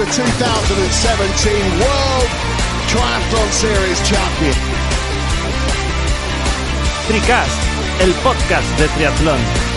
the 2017 World Triathlon Series champion. Tricast, el podcast de triatlón.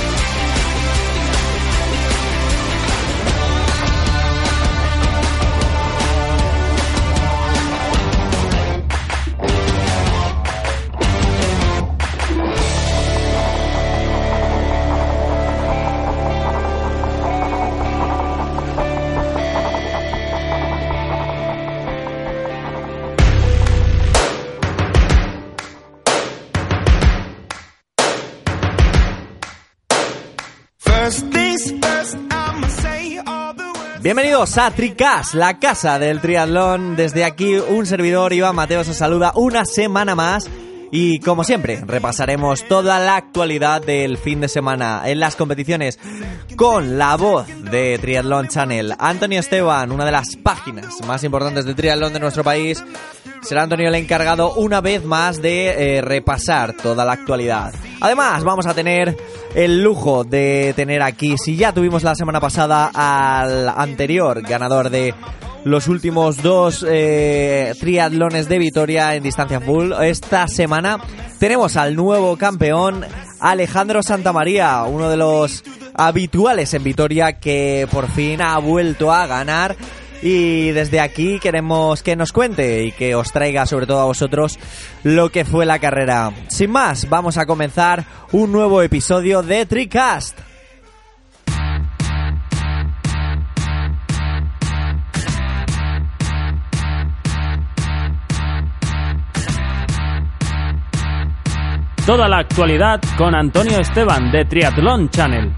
Bienvenidos a Tricas, la casa del triatlón. Desde aquí un servidor Iván Mateo se saluda una semana más y como siempre repasaremos toda la actualidad del fin de semana en las competiciones con la voz de Triatlón Channel, Antonio Esteban, una de las páginas más importantes de triatlón de nuestro país. Será Antonio el encargado una vez más de eh, repasar toda la actualidad. Además, vamos a tener el lujo de tener aquí, si ya tuvimos la semana pasada al anterior ganador de los últimos dos eh, triatlones de Vitoria en distancia full, esta semana tenemos al nuevo campeón Alejandro Santamaría, uno de los habituales en Vitoria que por fin ha vuelto a ganar y desde aquí queremos que nos cuente y que os traiga sobre todo a vosotros lo que fue la carrera. Sin más, vamos a comenzar un nuevo episodio de Tricast. Toda la actualidad con Antonio Esteban de Triathlon Channel.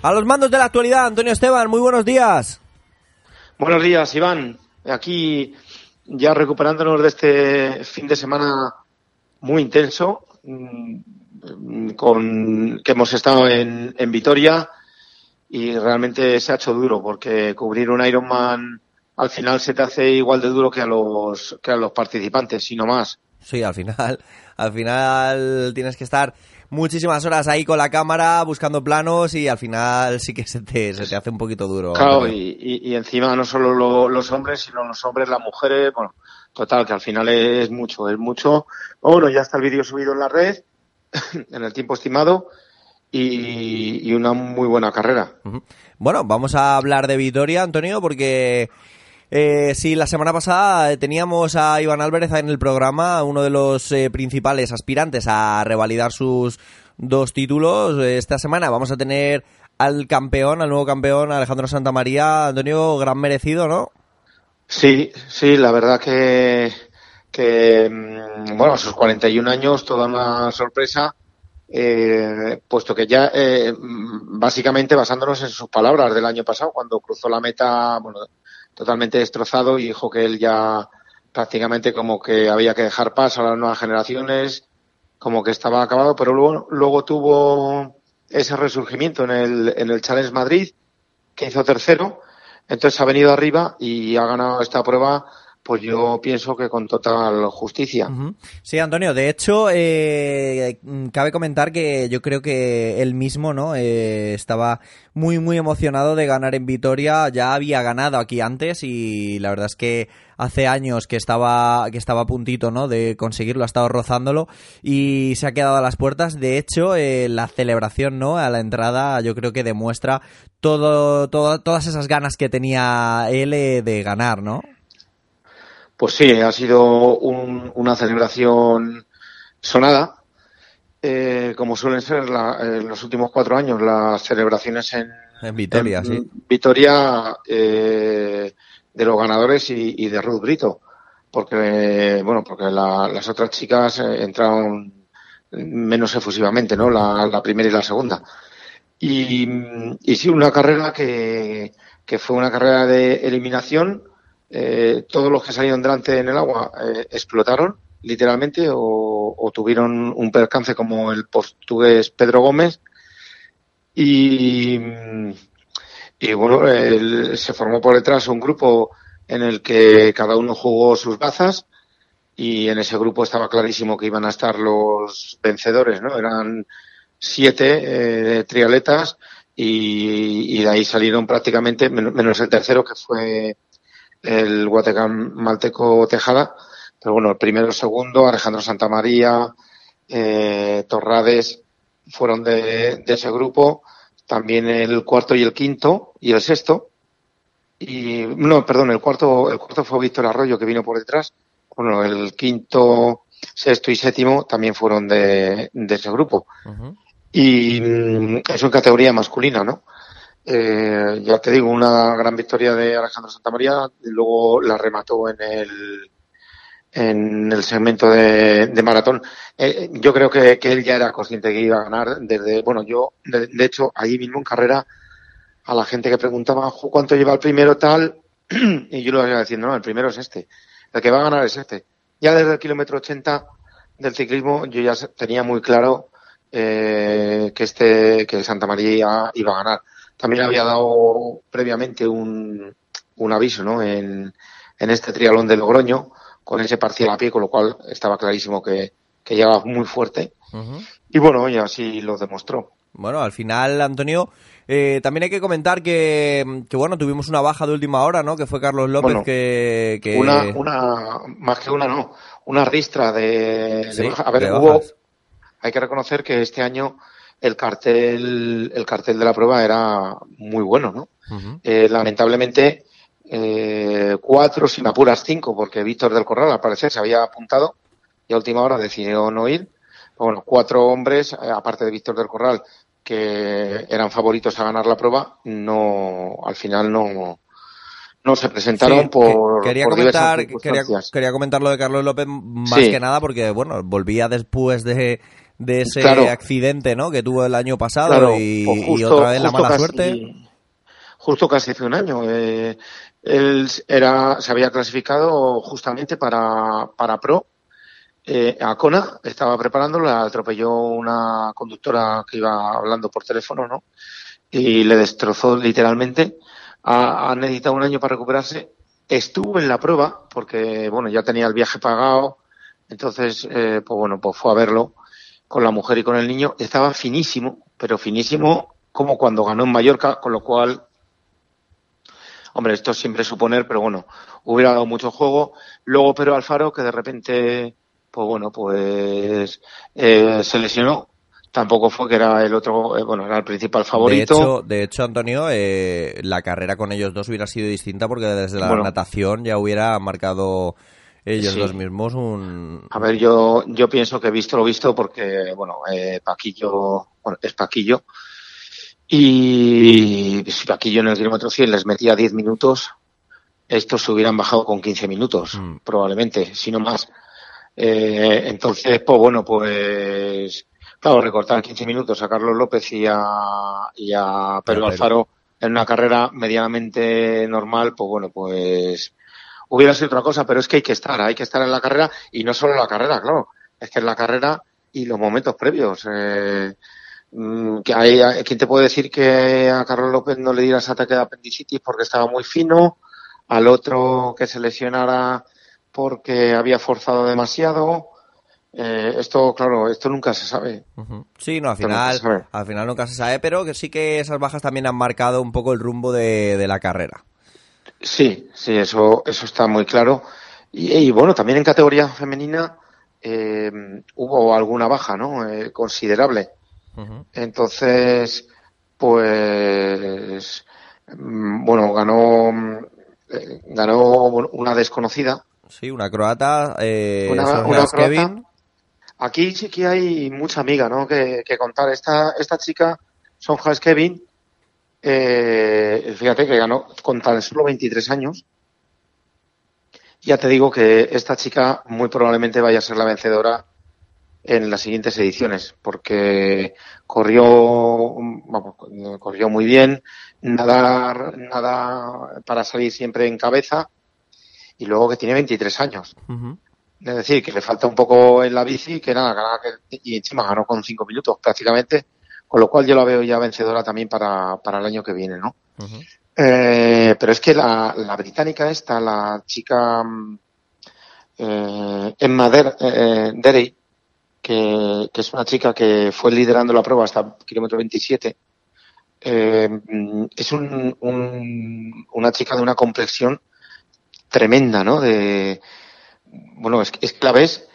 A los mandos de la actualidad, Antonio Esteban, muy buenos días. Buenos días, Iván. Aquí ya recuperándonos de este fin de semana muy intenso, mm, con que hemos estado en, en Vitoria y realmente se ha hecho duro porque cubrir un Ironman al final se te hace igual de duro que a los que a los participantes, si no más. Sí, al final, al final tienes que estar muchísimas horas ahí con la cámara buscando planos y al final sí que se te, se te hace un poquito duro. Claro, y- y encima no solo lo- los hombres, sino los hombres, las mujeres, bueno, total, que al final es mucho, es mucho. Bueno, ya está el vídeo subido en la red, en el tiempo estimado, y, y una muy buena carrera. Bueno, vamos a hablar de Vitoria, Antonio, porque eh, sí, la semana pasada teníamos a Iván Álvarez en el programa, uno de los eh, principales aspirantes a revalidar sus dos títulos. Esta semana vamos a tener al campeón, al nuevo campeón, Alejandro Santamaría. Antonio, gran merecido, ¿no? Sí, sí, la verdad que, que mm, bueno, a sus 41 años, toda una sorpresa, eh, puesto que ya, eh, mm, básicamente basándonos en sus palabras del año pasado, cuando cruzó la meta, bueno, totalmente destrozado y dijo que él ya prácticamente como que había que dejar paso a las nuevas generaciones, como que estaba acabado, pero luego, luego tuvo ese resurgimiento en el, en el Challenge Madrid, que hizo tercero, entonces ha venido arriba y ha ganado esta prueba, pues yo pienso que con total justicia. Sí, Antonio, de hecho, eh, cabe comentar que yo creo que él mismo, ¿no? Eh, estaba muy, muy emocionado de ganar en Vitoria. Ya había ganado aquí antes y la verdad es que hace años que estaba, que estaba a puntito, ¿no? De conseguirlo, ha estado rozándolo y se ha quedado a las puertas. De hecho, eh, la celebración, ¿no? A la entrada, yo creo que demuestra todo, todo- todas esas ganas que tenía él eh, de ganar, ¿no? Pues sí, ha sido un- una celebración sonada, eh, como suelen ser la- en los últimos cuatro años las celebraciones en, En Vitoria, en sí. Vitoria eh, de los ganadores y, y de Ruth Brito, porque bueno, porque la- las otras chicas eh, entraron menos efusivamente, ¿no? La, la primera y la segunda. Y, y sí, una carrera que, que fue una carrera de eliminación. Eh, todos los que salieron delante en el agua eh, explotaron, literalmente, o, tuvieron un percance como el portugués Pedro Gómez. Y, bueno, se formó por detrás un grupo en el que cada uno jugó sus bazas y en ese grupo estaba clarísimo que iban a estar los vencedores, ¿no? Eran siete eh, trialetas y, y de ahí salieron prácticamente, men- menos el tercero que fue el guatemalteco Tejada, pero bueno, el primero, el segundo, Alejandro Santamaría, eh, Torrades, fueron de, de ese grupo, también el cuarto y el quinto y el sexto, y no, perdón, el cuarto, el cuarto fue Víctor Arroyo que vino por detrás, bueno, el quinto, sexto y séptimo también fueron de, de ese grupo. Y mm, eso en categoría masculina, ¿no? Eh, ya te digo, una gran victoria de Alejandro Santamaría, luego la remató en el en el segmento de, de maratón. Eh, yo creo que, que él ya era consciente que iba a ganar desde, bueno, yo, de, hecho, ahí mismo en carrera, a la gente que preguntaba "Jo, cuánto lleva el primero tal, y yo lo iba diciendo, no, el primero es este, el que va a ganar es este. Ya desde el kilómetro 80 del ciclismo yo ya tenía muy claro eh, que este, que Santa María iba a ganar. También había dado previamente un, un aviso, ¿no? En, en este trialón de Logroño, con ese parcial a pie, con lo cual estaba clarísimo que, que llegaba muy fuerte. Y bueno, oye, así lo demostró. Bueno, al final, Antonio, eh, también hay que comentar que, que, bueno, tuvimos una baja de última hora, ¿no? Que fue Carlos López, Bueno, que... que- Una, una, más que una no, una ristra de, de Sí, baja. A ver, de hubo, hay que reconocer que este año el cartel, el cartel de la prueba era muy bueno, ¿no? Eh, lamentablemente, eh, cuatro, sin apuras cinco, porque Víctor del Corral al parecer se había apuntado y a última hora decidió no ir. Bueno, cuatro hombres, eh, aparte de Víctor del Corral, que eran favoritos a ganar la prueba, no, al final no, no se presentaron Sí, por, que- quería por comentar quería, quería comentar lo de Carlos López más Sí. que nada porque bueno volvía después de, de ese Claro. accidente no que tuvo el año pasado Claro, y, pues y otra vez la mala casi- suerte Justo casi hace un año. eh, él era, se había clasificado justamente para, para Pro. Eh, a Kona estaba preparando, la atropelló una conductora que iba hablando por teléfono, ¿no? Y le destrozó literalmente. Ha, ha necesitado un año para recuperarse. Estuvo en la prueba, porque, bueno, ya tenía el viaje pagado. Entonces, eh, pues bueno, pues fue a verlo con la mujer y con el niño. Estaba finísimo, pero finísimo como cuando ganó en Mallorca, con lo cual Hombre, esto siempre es suponer, pero bueno, hubiera dado mucho juego. Luego Pedro Alfaro, que de repente, pues bueno, pues eh, se lesionó. Tampoco fue que era el otro, eh, bueno, era el principal de favorito. hecho de hecho Antonio eh, la carrera con ellos dos hubiera sido distinta porque desde la Bueno. natación ya hubiera marcado ellos Sí. dos mismos un A ver, yo, yo pienso que he visto lo visto porque, bueno, eh, Paquillo, bueno, es Paquillo. Y si Paquillo en el kilómetro 100 les metía 10 minutos, estos se hubieran bajado con 15 minutos, Mm. probablemente, si no más. Eh, entonces, pues bueno, pues, claro, recortar 15 minutos a Carlos López y a, y a Pedro Pedro. Alfaro en una carrera medianamente normal, pues bueno, pues hubiera sido otra cosa, pero es que hay que estar, hay que estar en la carrera y no solo en la carrera, claro, es que en la carrera y los momentos previos. Eh, mm, que hay, ¿Quién te puede decir que a Carlos López no le dieras ataque de apendicitis porque estaba muy fino? Al otro que se lesionara porque había forzado demasiado. Eh, esto, claro, esto nunca se sabe. Ujú. Sí, no, al final, al final nunca se sabe, pero que sí que esas bajas también han marcado un poco el rumbo de, de la carrera. Sí, sí, eso, eso está muy claro. Y, y, bueno, también en categoría femenina eh, hubo alguna baja, ¿no? Eh, considerable. Entonces, pues, mm, bueno, ganó, eh, ganó una desconocida, Sí, una croata, eh, Una- una croata. Kevin. Aquí sí que hay mucha amiga, ¿no? Que, que contar. Esta, esta chica, Sonja Kevin, eh, fíjate que ganó con tan solo 23 años. Ya te digo que esta chica muy probablemente vaya a ser la vencedora en las siguientes ediciones, porque corrió, vamos, corrió muy bien, nada, nada para salir siempre en cabeza, y luego que tiene 23 años. Es decir, que le falta un poco en la bici, que nada, que- y encima ganó con cinco minutos prácticamente, con lo cual yo la veo ya vencedora también para, para el año que viene, ¿no? Eh, pero es que la, la británica esta, la chica mm, eh, Emma Der- eh, Derey, que, que es una chica que fue liderando la prueba hasta kilómetro 27, eh, mm, es un, un- una chica de una complexión tremenda, ¿no? De, bueno, es, es que la ves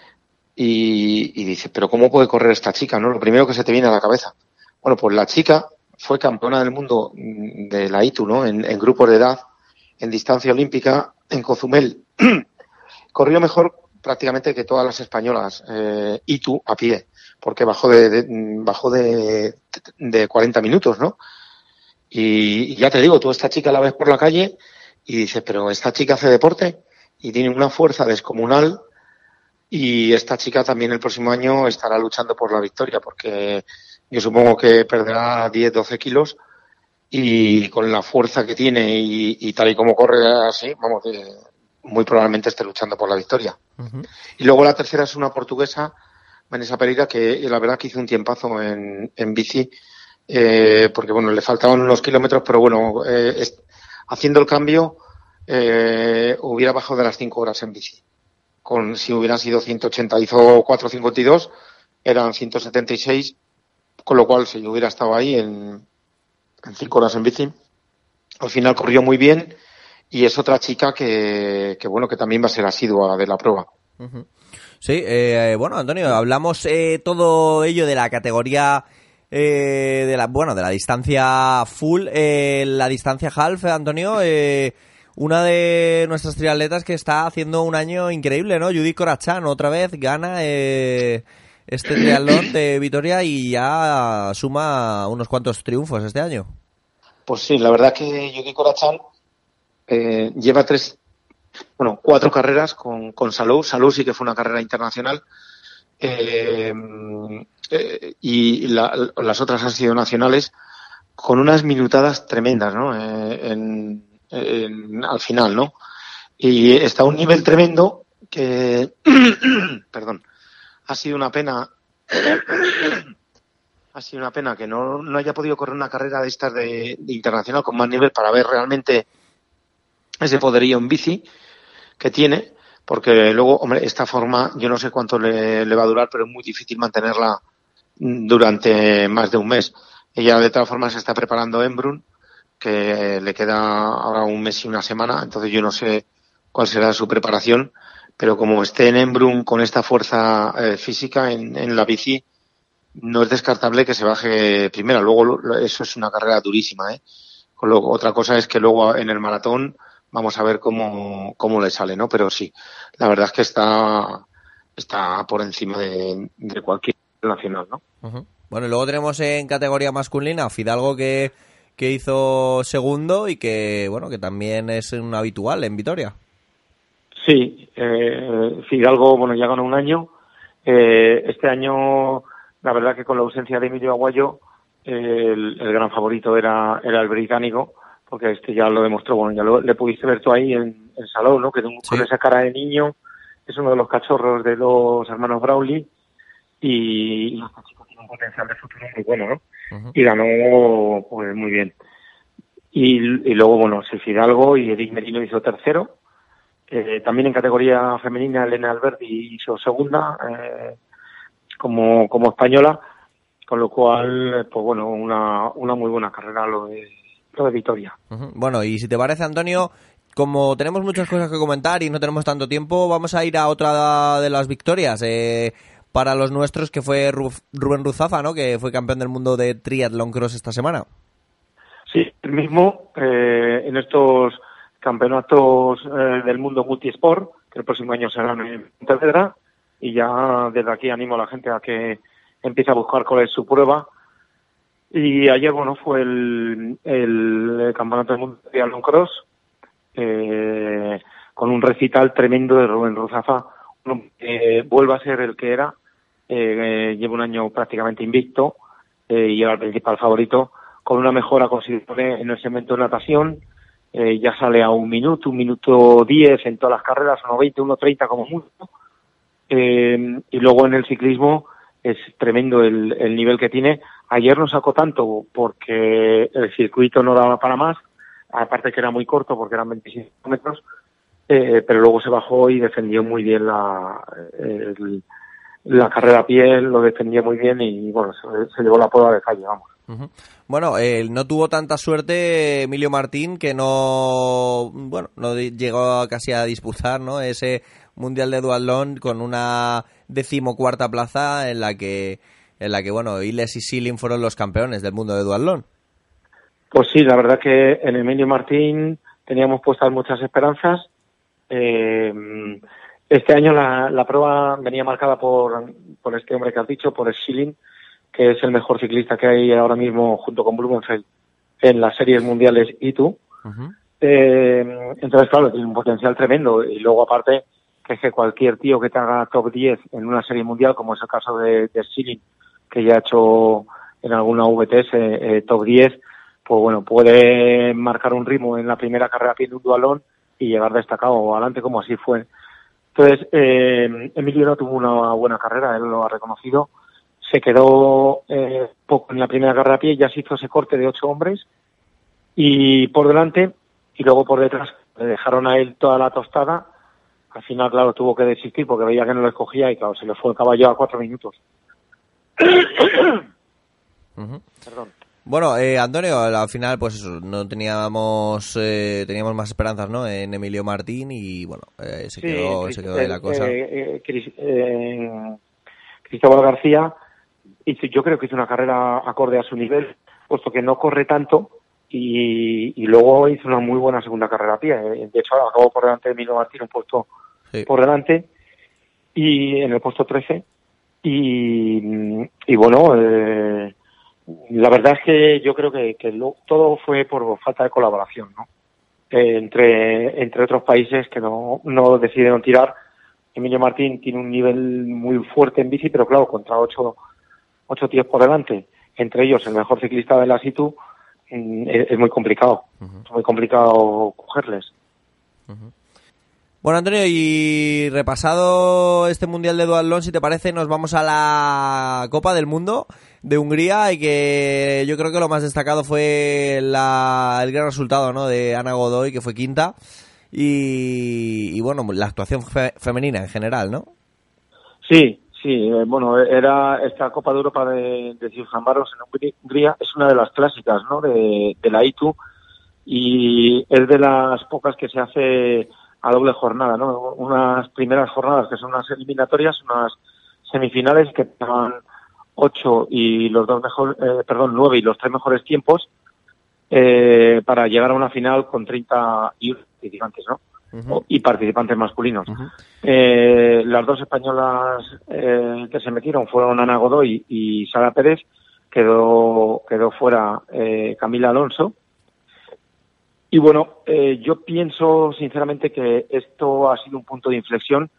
y, y dices, pero ¿cómo puede correr esta chica? ¿no? Lo primero que se te viene a la cabeza. Bueno, pues la chica fue campeona del mundo de la ITU, ¿no? En, en grupos de edad, en distancia olímpica, en Cozumel. Corrió mejor prácticamente que todas las españolas eh, ITU a pie, porque bajó de, de- bajó de, de 40 minutos, ¿no? Y, y ya te digo, tú esta chica la ves por la calle y dices, pero esta chica hace deporte y tiene una fuerza descomunal y esta chica también el próximo año estará luchando por la victoria porque yo supongo que perderá 10, 12 kilos y con la fuerza que tiene y, y tal y como corre así, vamos, eh, muy probablemente esté luchando por la victoria. Y luego la tercera es una portuguesa, Vanessa Pereira, que la verdad que hizo un tiempazo en, en bici, eh, porque bueno, le faltaban unos kilómetros, pero bueno, eh, es- haciendo el cambio eh, hubiera bajado de las 5 horas en bici. Con, si hubieran sido 180, hizo 4.52, eran 176, con lo cual si yo hubiera estado ahí en, en 5 horas en bici, al final corrió muy bien y es otra chica que, que bueno, que también va a ser asidua de la prueba. Sí, eh, bueno, Antonio, hablamos eh, todo ello de la categoría eh, de la bueno de la distancia full, eh, la distancia half, Antonio, eh, una de nuestras triatletas que está haciendo un año increíble, ¿no? Judy Corachán otra vez gana eh, este triatlón de Vitoria y ya suma unos cuantos triunfos este año. Pues sí, la verdad que Yuki Korachan eh, lleva tres, bueno, cuatro carreras con, con Salou. Salou sí que fue una carrera internacional. eh, eh, y la- las otras han sido nacionales con unas minutadas tremendas, ¿no? Eh, al final, ¿no? Y está a un nivel tremendo que, perdón, ha sido una pena ha sido una pena que no, no haya podido correr una carrera de estas de, internacional con más nivel para ver realmente ese poderío en bici que tiene, porque luego, hombre, esta forma yo no sé cuánto le, le va a durar, pero es muy difícil mantenerla durante más de un mes. Ella de todas formas se está preparando en Brun, que le queda ahora un mes y una semana, entonces yo no sé cuál será su preparación, pero como esté en Embrun con esta fuerza eh, física en, la bici, no es descartable que se baje primera. Luego eso es una carrera durísima, ¿eh? Lo- otra cosa es que luego en el maratón vamos a ver cómo, cómo le sale, ¿no? Pero sí, la verdad es que está, está por encima de, de cualquier nacional, ¿no? Bueno, y luego tenemos en categoría masculina Fidalgo que, que hizo segundo y que, bueno, que también es un habitual en Vitoria. Sí, eh, Fidalgo, bueno, ya ganó un año. Eh, este año, la verdad que con la ausencia de Emilio Aguayo, eh, el, el gran favorito era, era el británico, porque este ya lo demostró, bueno, ya lo, le pudiste ver tú ahí en, en Salón, ¿no? Que con Sí. esa cara de niño, es uno de los cachorros de los hermanos Brownlee, y, y este chico tiene un potencial de futuro muy bueno, ¿no? Y ganó pues muy bien. Y, y luego, bueno, el Fidalgo y Eric Merino hizo tercero. Eh, también en categoría femenina, Elena Alberti hizo segunda eh, como, como española, con lo cual, pues bueno, una, una muy buena carrera lo de, lo de Vitoria. Ujú. Bueno, y si te parece, Antonio, como tenemos muchas cosas que comentar y no tenemos tanto tiempo, vamos a ir a otra de las victorias. eh, para los nuestros, que fue Ru- Rubén Ruzafa, ¿no? Que fue campeón del mundo de triatlón cross esta semana. Sí, el mismo, eh, en estos campeonatos eh, del mundo multisport, que el próximo año serán en Pontevedra, y ya desde aquí animo a la gente a que empiece a buscar cuál es su prueba. Y ayer, bueno, fue el, el campeonato del mundo de Triathlon Cross, eh, con un recital tremendo de Rubén Ruzafa, que vuelve a ser el que era, eh, eh, lleva un año prácticamente invicto eh, y era el principal favorito, con una mejora considerable en el segmento de natación, eh, ya sale a un minuto, un minuto diez en todas las carreras, uno veinte, uno treinta como mucho, eh, y luego en el ciclismo es tremendo el, el nivel que tiene. Ayer no sacó tanto porque el circuito no daba para más, aparte que era muy corto porque eran 25 metros, eh, pero luego se bajó y defendió muy bien la, la carrera a pie, lo defendía muy bien y bueno, se, se llevó la prueba de calle, vamos. Bueno, eh, no tuvo tanta suerte Emilio Martín que no, bueno, no llegó casi a disputar, ¿no? Ese mundial de duatlón con una decimocuarta plaza en la que, en la que bueno, Iles y Silin fueron los campeones del mundo de duatlón. Pues sí, la verdad que en Emilio Martín teníamos puestas muchas esperanzas. Eh, este año la, la prueba venía marcada por, por este hombre que has dicho, por Schilling, que es el mejor ciclista que hay ahora mismo junto con Blumenfeld en las series mundiales ITU. Eh, entonces, claro, tiene un potencial tremendo. Y luego, aparte, que es que cualquier tío que te haga top 10 en una serie mundial, como es el caso de, de Schilling, que ya ha hecho en alguna VTS eh, top 10, pues bueno, puede marcar un ritmo en la primera carrera de un dualón y llegar destacado adelante como así fue. Entonces, eh, Emilio no tuvo una buena carrera, él lo ha reconocido. Se quedó eh, poco en la primera carrera a pie, ya se hizo ese corte de ocho hombres y por delante y luego por detrás le dejaron a él toda la tostada. Al final, claro, tuvo que desistir porque veía que no lo escogía y claro, se le fue el caballo a cuatro minutos. Perdón. Bueno, eh, Antonio, al final, pues eso, no teníamos, eh, teníamos más esperanzas, ¿no? En Emilio Martín y bueno, eh, se Sí, quedó, se quedó ahí la eh, cosa. eh, Cristóbal García hizo, yo creo que hizo una carrera acorde a su nivel, puesto que no corre tanto y, y luego hizo una muy buena segunda carrera a pie. Eh, De hecho, acabó por delante de Emilio Martín, un puesto Sí. por delante y en el puesto 13 y, y bueno eh, la verdad es que yo creo que, que lo- todo fue por falta de colaboración ¿no? Eh, entre entre otros países que no, no decidieron tirar Emilio Martín tiene un nivel muy fuerte en bici pero claro contra ocho ocho tíos por delante entre ellos el mejor ciclista de la situ mm, es, muy complicado es muy complicado cogerles Bueno, Antonio, y repasado este Mundial de Duatlón, si te parece, nos vamos a la Copa del Mundo de Hungría y que yo creo que lo más destacado fue la- el gran resultado ¿no? de Ana Godoy, que fue quinta, y, y, bueno, la actuación fe- femenina en general, ¿no? Sí, sí, eh, bueno, era esta Copa de Europa de, de Ciudadanos en Hungría- es una de las clásicas, ¿no? De, de la ITU y es de las pocas que se hace a doble jornada, ¿no? Unas primeras jornadas que son unas eliminatorias, unas semifinales que dan ocho y los dos mejores, eh, perdón, nueve y los tres mejores tiempos eh, para llegar a una final con 30 y participantes, ¿no? Y participantes masculinos. Eh, las dos españolas eh, que se metieron fueron Ana Godoy y Sara Pérez. Quedó, quedó fuera eh, Camila Alonso. Y bueno, eh, yo pienso sinceramente que esto ha sido un punto de inflexión,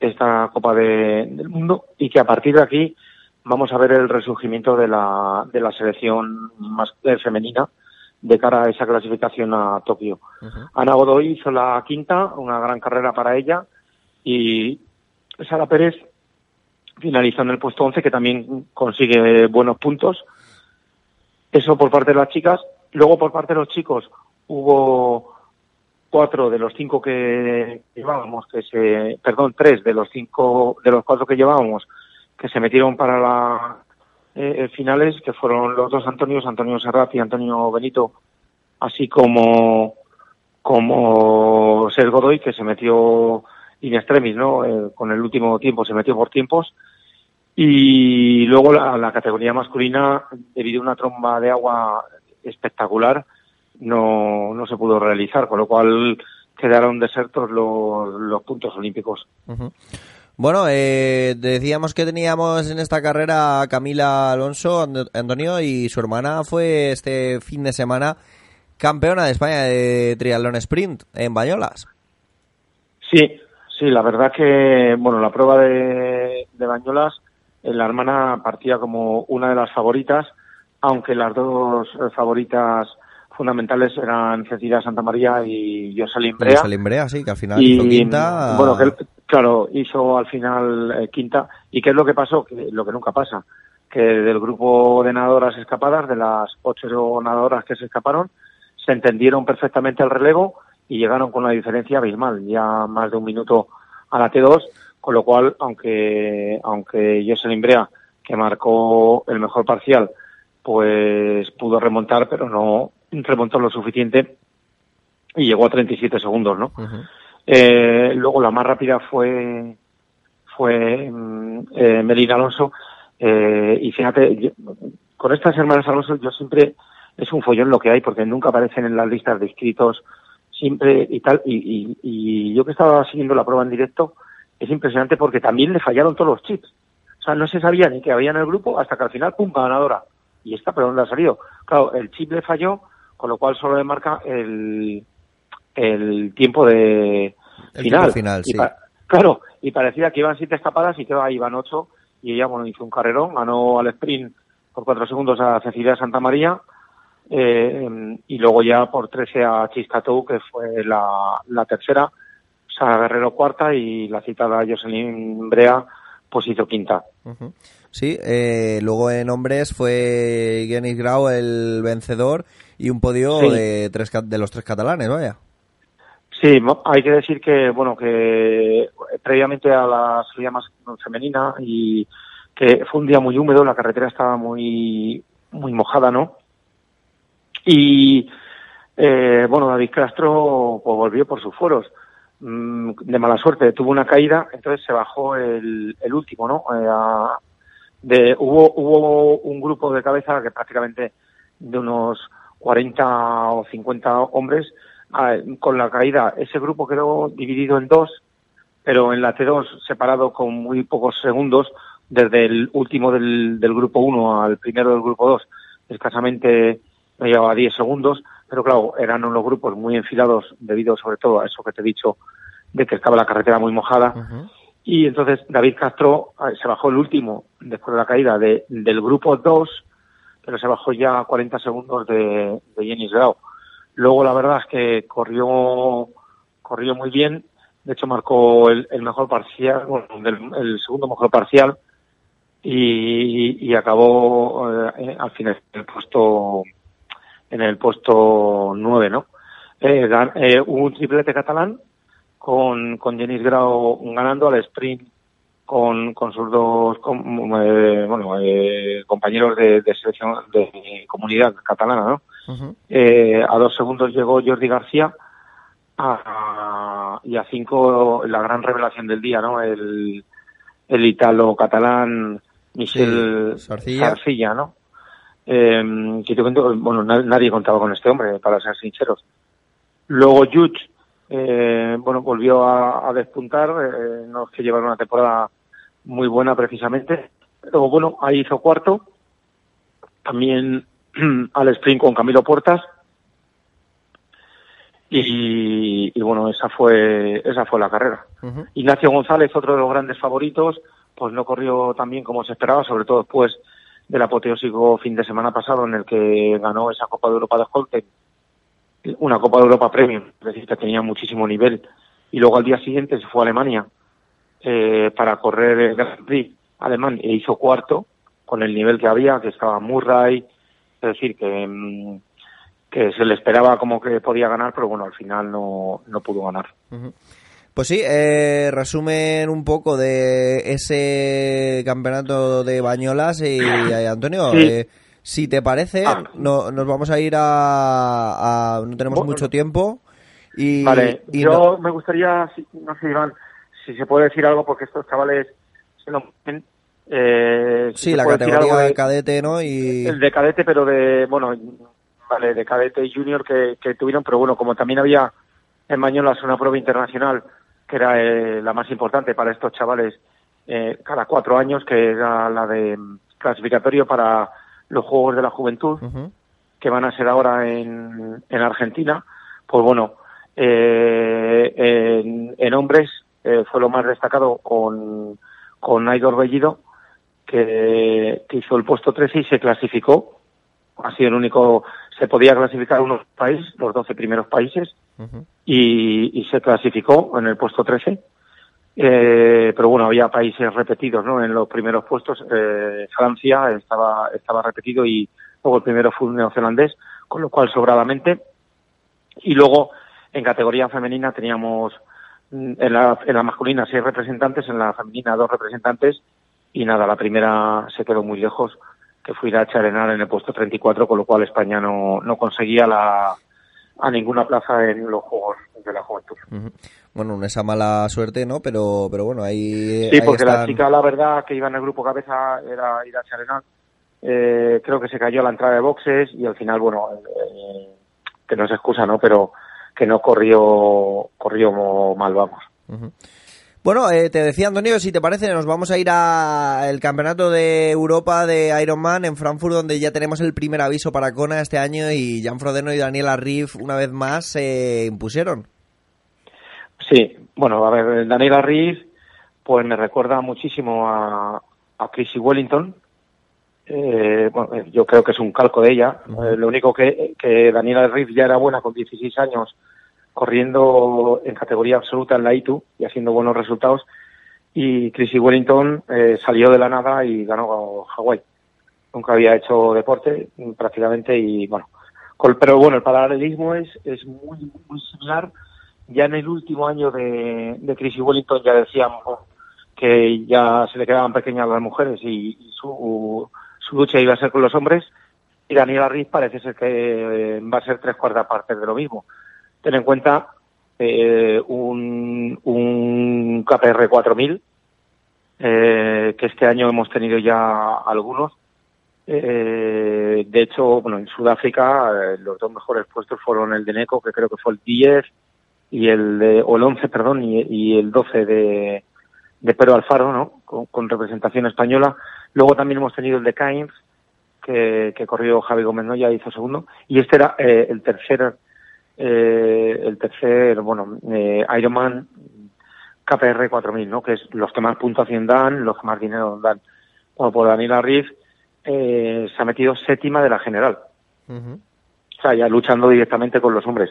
esta Copa de- del Mundo, y que a partir de aquí vamos a ver el resurgimiento de la, de la selección más, eh, femenina de cara a esa clasificación a Tokio. Ana Godoy hizo la quinta, una gran carrera para ella, y Sara Pérez finalizó en el puesto 11, que también consigue buenos puntos. Eso por parte de las chicas. Luego por parte de los chicos hubo cuatro de los cinco que llevábamos, que se, perdón, tres de los cinco, de los cuatro que llevábamos, que se metieron para la eh, finales, que fueron los dos Antonios, Antonio Serrat y Antonio Benito, así como como Ser Godoy, que se metió in extremis, ¿no? Eh, con el último tiempo se metió por tiempos. Y luego la, categoría masculina, debido a una tromba de agua espectacular, no, no se pudo realizar, con lo cual quedaron desertos los, los puntos olímpicos. Bueno, eh, decíamos que teníamos en esta carrera a Camila Alonso, Antonio, y su hermana fue este fin de semana campeona de España de triatlón sprint en Bañolas. Sí, sí, la verdad que, bueno, la prueba de, de Bañolas, eh, la hermana partía como una de las favoritas, aunque las dos eh, favoritas fundamentales eran Cecilia Santa María y Jocelyn Brea. Jocelyn Brea, sí, que al final y hizo quinta. bueno que claro hizo al final eh, quinta y qué es lo que pasó que lo que nunca pasa que del grupo de nadadoras escapadas de las ocho nadadoras que se escaparon se entendieron perfectamente el relevo y llegaron con una diferencia abismal ya más de un minuto a la T2 con lo cual aunque aunque Jocelyn Brea que marcó el mejor parcial pues pudo remontar pero no remontó lo suficiente y llegó a 37 segundos, ¿no? Eh, luego la más rápida fue fue mm, eh, Melina Alonso. Eh, y fíjate yo- con estas hermanas Alonso yo siempre es un follón lo que hay porque nunca aparecen en las listas de inscritos siempre y tal y, y- y yo que estaba siguiendo la prueba en directo es impresionante porque también le fallaron todos los chips. O sea no se sabía ni que había en el grupo hasta que al final pum ganadora. Y esta pero dónde ha salido claro el chip le falló con lo cual solo le marca el el tiempo de El final. tiempo final, sí. claro, y parecía que iban siete escapadas y que iban ocho y ella bueno hizo un carrerón, ganó al sprint por cuatro segundos a Cecilia Santa María eh, y luego ya por 13 a Chistatou que fue la, la tercera, Sara Guerrero cuarta y la citada Jocelyn Brea pues hizo quinta. Sí, eh, luego en hombres fue Gennis Grau el vencedor y un podio Sí. de, tres, de los tres catalanes, vaya. Sí, hay que decir que, bueno, que previamente a la salida más femenina y que fue un día muy húmedo, la carretera estaba muy, muy mojada, ¿no? Y, eh, bueno, David Castro pues, volvió por sus fueros. Mm, De mala suerte, tuvo una caída, entonces se bajó el, el último, ¿no? Eh, a- de, hubo, hubo un grupo de cabeza que prácticamente de unos 40 o 50 hombres, ah, con la caída, ese grupo quedó dividido en dos, pero en la T2 separado con muy pocos segundos, desde el último del, del grupo 1 al primero del grupo 2, escasamente no llevaba 10 segundos, pero claro, eran unos grupos muy enfilados debido sobre todo a eso que te he dicho, de que estaba la carretera muy mojada. Y entonces David Castro eh, se bajó el último después de la caída de, del grupo 2, pero se bajó ya a 40 segundos de, de Jenis Grau. Luego la verdad es que corrió, corrió muy bien, de hecho marcó el, el mejor parcial, bueno, el, segundo mejor parcial y, y acabó eh, al final en el puesto en el puesto 9, ¿no? Eh, eh, un triplete catalán con, con Jenis Grau ganando al sprint con, con sus dos com- eh, bueno, eh, compañeros de, de selección de comunidad catalana, ¿no? Eh, a dos segundos llegó Jordi García a- y a cinco la gran revelación del día, ¿no? El, el italo-catalán Michel Sí, Sarcilla. Sarcilla, ¿no? Eh, que te cuento, bueno, na- nadie contaba con este hombre, para ser sinceros. Luego Jude, eh, bueno, volvió a, a despuntar, eh, no es que llevar una temporada muy buena precisamente, pero bueno, ahí hizo cuarto. También al sprint con Camilo Puertas. Y, y bueno, esa fue, esa fue la carrera. Ignacio González, otro de los grandes favoritos, pues no corrió tan bien como se esperaba, sobre todo después del apoteósico fin de semana pasado en el que ganó esa Copa de Europa de Holten, una Copa de Europa Premium, es decir, que tenía muchísimo nivel. Y luego al día siguiente se fue a Alemania eh, para correr el Grand Prix alemán e hizo cuarto con el nivel que había, que estaba Murray, es decir, que, mm, que se le esperaba como que podía ganar, pero bueno, al final no, no pudo ganar. Pues sí, eh, resumen un poco de ese campeonato de Bañolas y, eh, Antonio, Sí. eh, si te parece, Ah. no, nos vamos a ir a, a- no tenemos Bueno. mucho tiempo y, Vale, y yo no- me gustaría, si- no sé, Iván, si se puede decir algo, porque estos chavales se lo eh, sí, la categoría de de- cadete, ¿no? Y el de cadete, pero de, bueno, vale, de cadete y junior que, que tuvieron, pero bueno, como también había en Bañolas una prueba internacional que era eh, la más importante para estos chavales eh, cada cuatro años, que era la de mm, clasificatorio para los Juegos de la Juventud, que van a ser ahora en, en Argentina, pues bueno, eh, en, en hombres eh, fue lo más destacado con, con Aidor Bellido, que, que hizo el puesto 13 y se clasificó. Ha sido el único, se podía clasificar unos países, los 12 primeros países, y, y se clasificó en el puesto 13. Eh, pero bueno, había países repetidos, ¿no? En los primeros puestos, eh, Francia estaba, estaba repetido y luego el primero fue un neozelandés, con lo cual sobradamente. Y luego, en categoría femenina teníamos mm, en la, en la masculina seis representantes, en la femenina dos representantes, y nada, la primera se quedó muy lejos, que fue Iracha Arenal en el puesto 34, con lo cual España no, no conseguía la, a ninguna plaza en los Juegos de la Juventud. Bueno, esa mala suerte, ¿no? Pero, pero bueno, ahí. Sí, ahí porque la chica, la verdad, que iba en el grupo cabeza era Iracha Arenal. Eh, creo que se cayó a la entrada de boxes y al final, bueno, eh, que no es excusa, ¿no? Pero que no corrió, corrió mal, vamos. Bueno, eh, te decía Antonio, si te parece, nos vamos a ir al campeonato de Europa de Ironman en Frankfurt, donde ya tenemos el primer aviso para Kona este año y Jan Frodeno y Daniela Riff una vez más se impusieron. Sí, bueno, a ver, Daniela Riz, pues me recuerda muchísimo a, a Chrissy Wellington. Eh, bueno, eh, yo creo que es un calco de ella. Eh, lo único que, que Daniela Riz ya era buena con 16 años, corriendo en categoría absoluta en la ITU y haciendo buenos resultados. Y Chrissy Wellington eh, salió de la nada y ganó Hawái. Nunca había hecho deporte prácticamente y bueno, pero bueno, el paralelismo es, es muy, muy similar ya en el último año de, de Wellington ya decíamos que ya se le quedaban pequeñas las mujeres y, y su, su lucha iba a ser con los hombres y Daniela Riz parece ser que eh, va a ser tres cuartas partes de lo mismo. Ten en cuenta eh, un, un KPR 4000 eh, que este año hemos tenido ya algunos. Eh, de hecho, bueno, en Sudáfrica eh, los dos mejores puestos fueron el de Neco, que creo que fue el 10, y el de, o el 11, perdón, y, y el 12 de, de Pedro Alfaro, ¿no? Con, con representación española. Luego también hemos tenido el de Cairns, que, que corrió Javi Gómez Noya, hizo segundo. Y este era eh, el tercer, eh, el tercer, bueno, eh, Ironman KPR 4000, ¿no? Que es los que más puntuación dan, los que más dinero dan. Bueno, por Daniela Riz eh, se ha metido séptima de la general. Ujú. O sea, ya luchando directamente con los hombres.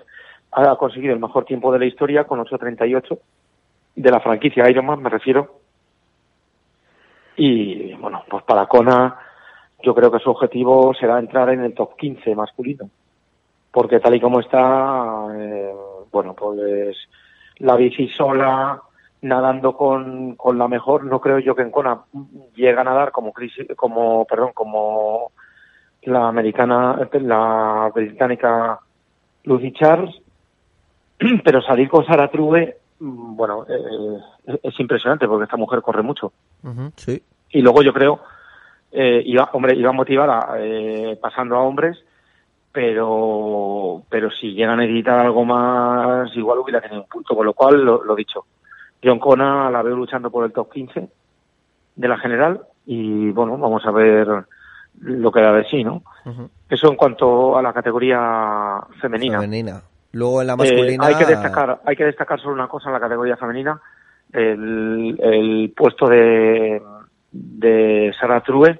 Ha conseguido el mejor tiempo de la historia con 8.38 de la franquicia Ironman, me refiero. Y bueno, pues para Kona, yo creo que su objetivo será entrar en el top 15 masculino. Porque tal y como está, eh, bueno, pues la bici sola, nadando con, con la mejor, no creo yo que en Kona llegue a nadar como, Chris- como, perdón, como la americana, la británica Lucy Charles, pero salir con Sara True, mm, bueno, eh, es- es impresionante porque esta mujer corre mucho. Sí. Y luego yo creo, eh, iba, hombre, iba motivada eh, pasando a hombres, pero, pero si llegan a editar algo más, igual hubiera tenido un punto, con lo cual, lo, lo dicho, John Cona la veo luchando por el top 15 de la general y bueno, vamos a ver lo que da de sí, ¿no? Eso en cuanto a la categoría femenina. Femenina. Luego en la Eh, hay que destacar, hay que destacar solo una cosa en la categoría femenina, el, el puesto de, de Sara True,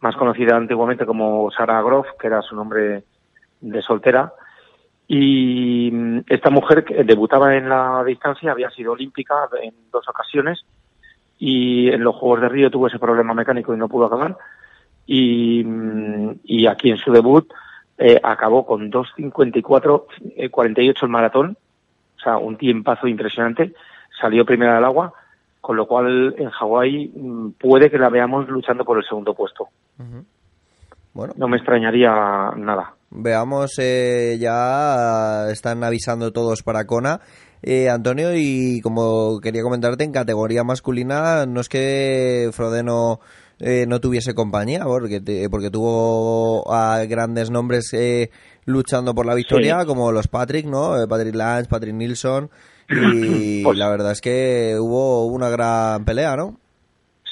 más conocida antiguamente como Sara Groff, que era su nombre de soltera. Y mm, esta mujer que debutaba en la distancia, había sido olímpica en dos ocasiones y en los Juegos de Río tuvo ese problema mecánico y no pudo acabar. Y, mm, y aquí en su debut eh, acabó con 2.54, eh, 48 el maratón, o sea, un tiempazo impresionante, salió primera del agua, con lo cual en Hawái mm, puede que la veamos luchando por el segundo puesto. Bueno, No me extrañaría nada. Veamos, eh, ya están avisando todos para Kona. Eh, Antonio, y como quería comentarte, en categoría masculina, no es que Frodeno eh, no tuviese compañía, porque, te- porque tuvo a grandes nombres eh, luchando por la victoria, como los Patrick, ¿no? Eh, Patrick Lance, Patrick Nilsson, y Pues- la verdad es que hubo una gran pelea, ¿no?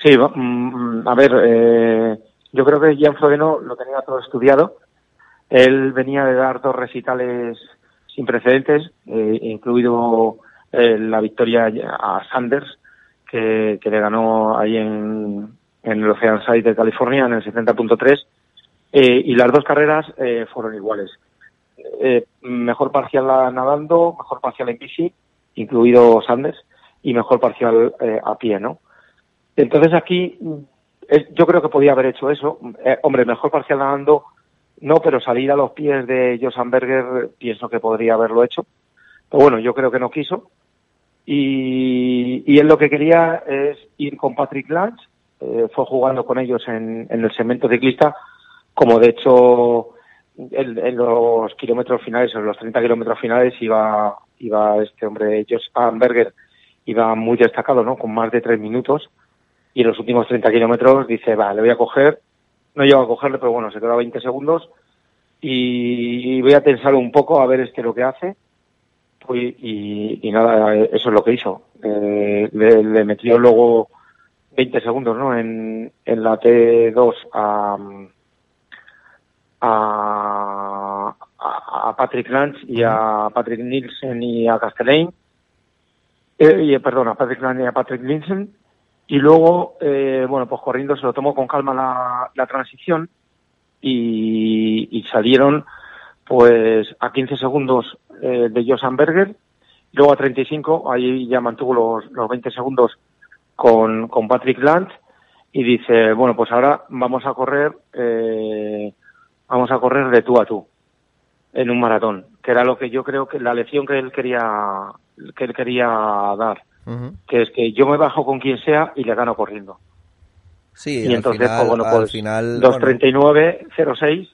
Sí, va- mm, a ver, eh, yo creo que Gian Frodeno lo tenía todo estudiado. Él venía de dar dos recitales sin precedentes, eh, incluido eh, la victoria a Sanders, que, que le ganó ahí en, en el Oceanside de California en el 70.3, eh, y las dos carreras eh, fueron iguales. Eh, mejor parcial nadando, mejor parcial en bici, incluido Sanders, y mejor parcial eh, a pie, ¿no? Entonces aquí yo creo que podía haber hecho eso. Eh, hombre, mejor parcial nadando no, pero salir a los pies de Josan Berger pienso que podría haberlo hecho. Pero bueno, yo creo que no quiso. Y, y él lo que quería es ir con Patrick Lance. Eh, fue jugando con ellos en, en el segmento ciclista, como de hecho en, los kilómetros finales, en los 30 kilómetros finales, iba, iba este hombre, Josan Berger, iba muy destacado, ¿no? Con más de tres minutos. Y en los últimos 30 kilómetros dice, va, le voy a coger. No llego a cogerle, pero bueno, se queda 20 segundos. Y, voy a tensarlo un poco a ver este lo que hace. Y, y nada, eso es lo que hizo. Eh, le, le metió luego 20 segundos, ¿no? En, en la T2 a, a, Patrick Lance y a Patrick Nielsen y a Castellane. Eh, y, perdón, a Patrick Lance y a Patrick Nielsen. Y luego, eh, bueno, pues corriendo se lo tomó con calma la, la transición y, y salieron pues a 15 segundos eh, de Josan Berger, luego a 35, ahí ya mantuvo los, los 20 segundos con, con Patrick Lance y dice, bueno, pues ahora vamos a correr, eh, vamos a correr de tú a tú en un maratón, que era lo que yo creo que la lección que él quería que él quería dar, que es que yo me bajo con quien sea y le gano corriendo. Sí, y entonces, final, pues bueno, pues final, bueno, 2.39.06,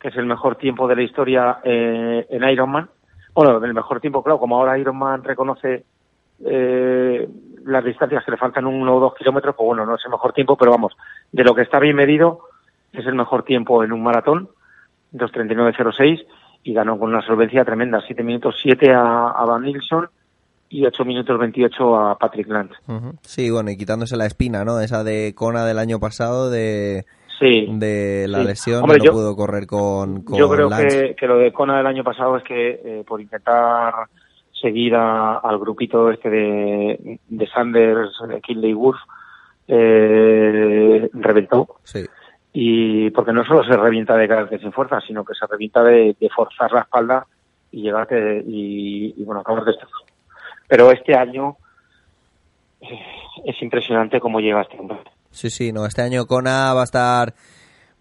que es el mejor tiempo de la historia eh, en Ironman. Bueno, el mejor tiempo, claro, como ahora Ironman reconoce eh, las distancias que le faltan uno o dos kilómetros, pues bueno, no es el mejor tiempo, pero vamos, de lo que está bien medido, es el mejor tiempo en un maratón, 2.39.06, y ganó con una solvencia tremenda, 7 minutos 7 a, a Van Nilsson y 8 minutos 28 a Patrick ujú. Sí, bueno, y quitándose la espina, ¿no? Esa de Kona del año pasado de, Sí, de la Sí. lesión, Hombre, no yo- pudo correr con, con Yo creo Lance. que, que lo de Kona del año pasado es que eh, por intentar seguir a- al grupito este de, de Sanders, eh, Kinley Wolf, eh, reventó. Sí. Y porque no solo se revienta de caerte sin fuerza, sino que se revienta de, de forzar la espalda y llegarte y, y bueno, acabar de esto. Pero este año eh, es impresionante cómo llega este hombre. Sí, sí, no, este año Kona va a estar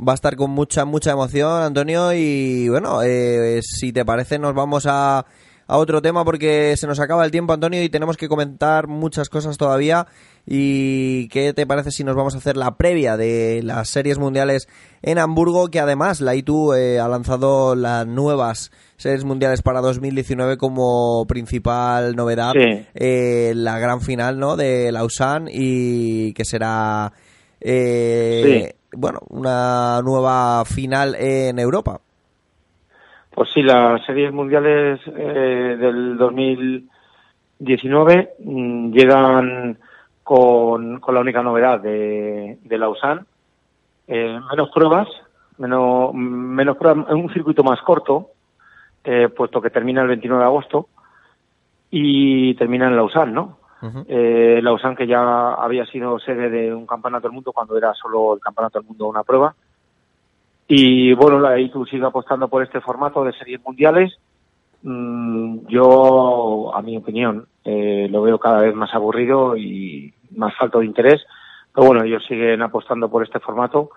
va a estar con mucha mucha emoción, Antonio, y bueno, eh, si te parece nos vamos a, a otro tema porque se nos acaba el tiempo, Antonio, y tenemos que comentar muchas cosas todavía. ¿Y qué te parece si nos vamos a hacer la previa de las series mundiales en Hamburgo? Que además la ITU eh, ha lanzado las nuevas series mundiales para 2019 como principal novedad Sí. eh, la gran final ¿no? de Lausanne y que será eh, bueno una nueva final en Europa. Pues sí, las series mundiales eh, del 2019 mm, llegan con, con la única novedad de, de Lausanne. Eh, menos pruebas, menos, menos pruebas, un circuito más corto, eh, puesto que termina el 29 de agosto y termina en Lausanne, ¿no? Ujú. Eh, Lausanne que ya había sido sede de un campeonato del mundo cuando era solo el campeonato del mundo una prueba. Y bueno, la ITU sigue apostando por este formato de series mundiales. Mm, yo, a mi opinión, eh, lo veo cada vez más aburrido y más falto de interés. Pero bueno, ellos siguen apostando por este formato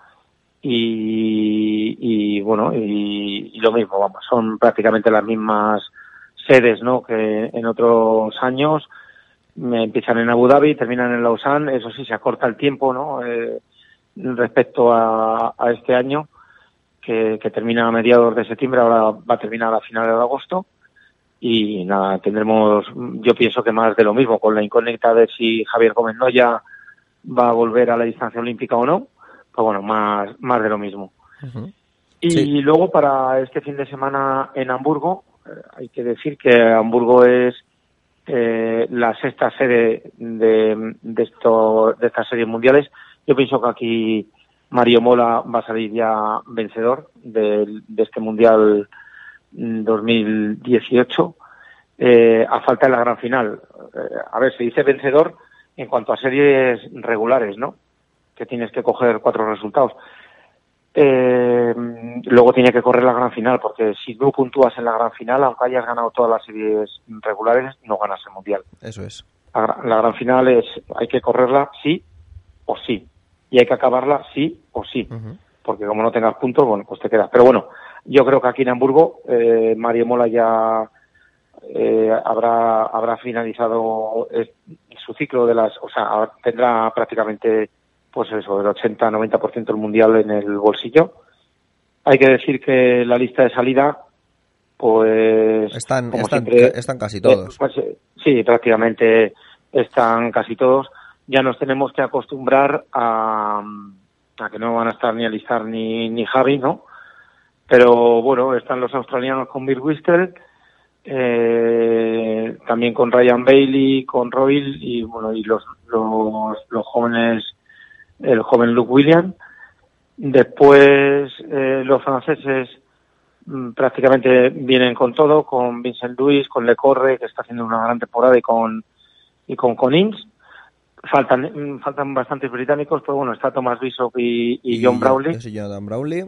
y, y bueno, y, lo mismo, vamos, son prácticamente las mismas sedes, ¿no? Que en otros años empiezan en Abu Dhabi, terminan en Lausanne, eso sí, se acorta el tiempo, ¿no? Eh, respecto a este año que, que termina a mediados de septiembre, ahora va a terminar a finales de agosto. Y nada, tendremos, yo pienso que más de lo mismo, con la incógnita de si Javier Gómez Noya va a volver a la distancia olímpica o no, pues bueno, más, más de lo mismo. Y Sí. luego para este fin de semana en Hamburgo, eh, hay que decir que Hamburgo es eh, la sexta sede de, de, esto, de estas series mundiales. Yo pienso que aquí Mario Mola va a salir ya vencedor del- de, este mundial mm, 2018 eh, a falta de la gran final. Eh, a ver, se dice vencedor en cuanto a series regulares, ¿no? Que tienes que coger cuatro resultados. Eh, luego tiene que correr la gran final, porque si no puntúas en la gran final, aunque hayas ganado todas las series regulares, no ganas el mundial. Eso es. La, la gran final es, hay que correrla sí o sí, y hay que acabarla sí o sí, porque como no tengas puntos, bueno, pues te quedas. Pero bueno, yo creo que aquí en Hamburgo, eh, Mario Mola ya eh, habrá habrá finalizado su ciclo de las, o sea, tendrá prácticamente pues eso, el 80-90% del mundial en el bolsillo. Hay que decir que la lista de salida, pues Están, como están, siempre, están casi todos. eh, pues, eh, sí, prácticamente están casi todos. Ya nos tenemos que acostumbrar a, a que no van a estar ni Alistar ni, ni Javi, ¿no? Pero bueno, están los australianos con Bill Wistel, eh, también con Ryan Bailey, con Royal y bueno, y los, los, los jóvenes, el joven Luke Williams. Después eh, los franceses mm, prácticamente vienen con todo, con Vincent Luis, con Le Corre, que está haciendo una gran temporada, y con y con Conings. Faltan mm, faltan bastantes británicos, pero bueno, está Thomas Bishop y, y John. Sí, Jonathan Browley.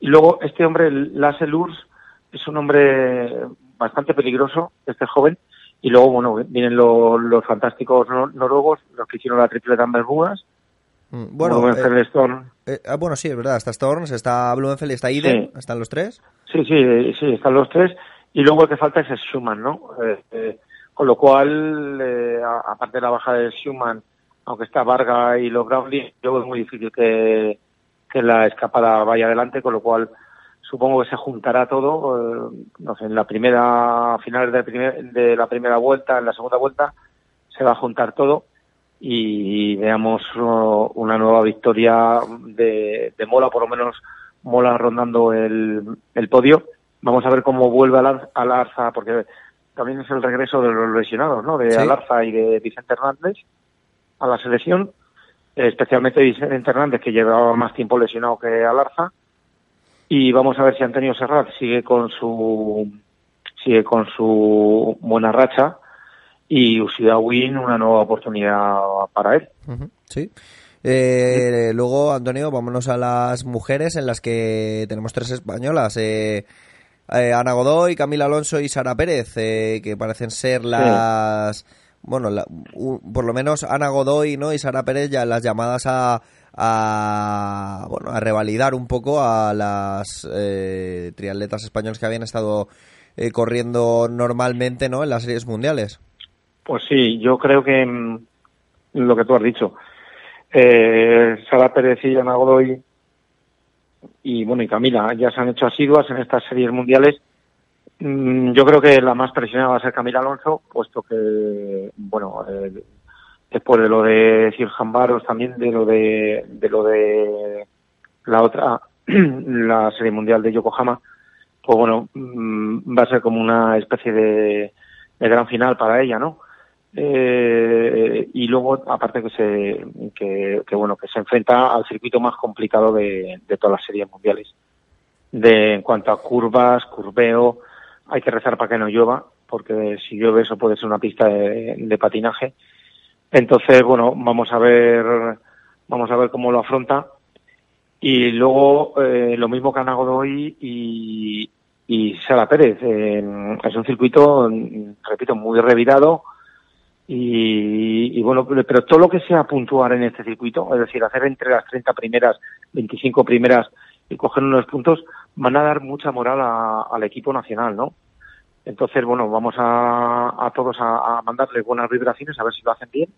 Y luego este hombre, Lasse Lurs, es un hombre bastante peligroso, este joven. Y luego, bueno, vienen los, los fantásticos nor- noruegos, los que hicieron la triple de Bugas. Mm, Bueno, eh, eh, ah, bueno, sí, es verdad. Está Storms, está Blumenfeld y está Iden. Sí. Están los tres. Sí, sí, sí, están los tres. Y luego el que falta es Schumann, ¿no? Eh, eh, con lo cual, eh, aparte de la baja de Schumann, aunque está Varga y los Brownlee, yo es muy difícil que, la escapada vaya adelante, con lo cual supongo que se juntará todo, eh, no sé, en la primera, a finales de, primer- de la primera vuelta, en la segunda vuelta, se va a juntar todo y veamos oh, una nueva victoria de, de Mola, por lo menos Mola rondando el, el podio. Vamos a ver cómo vuelve Alar- Alarza, porque también es el regreso de los lesionados, ¿no? De Sí. Alarza y de Vicente Hernández a la selección, especialmente Vicente Hernández, que llevaba más tiempo lesionado que Alarza. Y vamos a ver si Antonio Serrat sigue con su sigue con su buena racha y Usida Win una nueva oportunidad para él. Sí. Eh, luego, Antonio, vámonos a las mujeres en las que tenemos tres españolas. Eh, eh, Ana Godoy, Camila Alonso y Sara Pérez, eh, que parecen ser las... Bueno, la- u- por lo menos Ana Godoy ¿no? y Sara Pérez ya las llamadas a, a, bueno, a revalidar un poco a las eh, triatletas españolas que habían estado eh, corriendo normalmente ¿no? en las series mundiales. Pues sí, yo creo que mm, lo que tú has dicho, eh, Sara Pérez y Ana Godoy y bueno y Camila ya se han hecho asiduas en estas series mundiales. Mm, Yo creo que la más presionada va a ser Camila Alonso, puesto que bueno eh, después de lo de Sirhan Barros también de lo de lo de la otra la serie mundial de Yokohama, pues bueno mm, va a ser como una especie de gran final para ella, ¿no? Eh, y luego aparte que se que, que, bueno que se enfrenta al circuito más complicado de, de todas las series mundiales. De en cuanto a curvas curveo hay que rezar para que no llueva porque si llueve eso puede ser una pista de, de patinaje. Entonces bueno vamos a ver vamos a ver cómo lo afronta. Y luego eh, lo mismo que Ana Godoy y, y Sara Pérez es un circuito repito muy revirado y, y, bueno, pero todo lo que sea puntuar en este circuito, es decir, hacer entre las 30 primeras, 25 primeras y coger unos puntos, van a dar mucha moral a- al equipo nacional, ¿no? Entonces, bueno, vamos a, a todos a, a mandarles buenas vibraciones, a ver si lo hacen bien.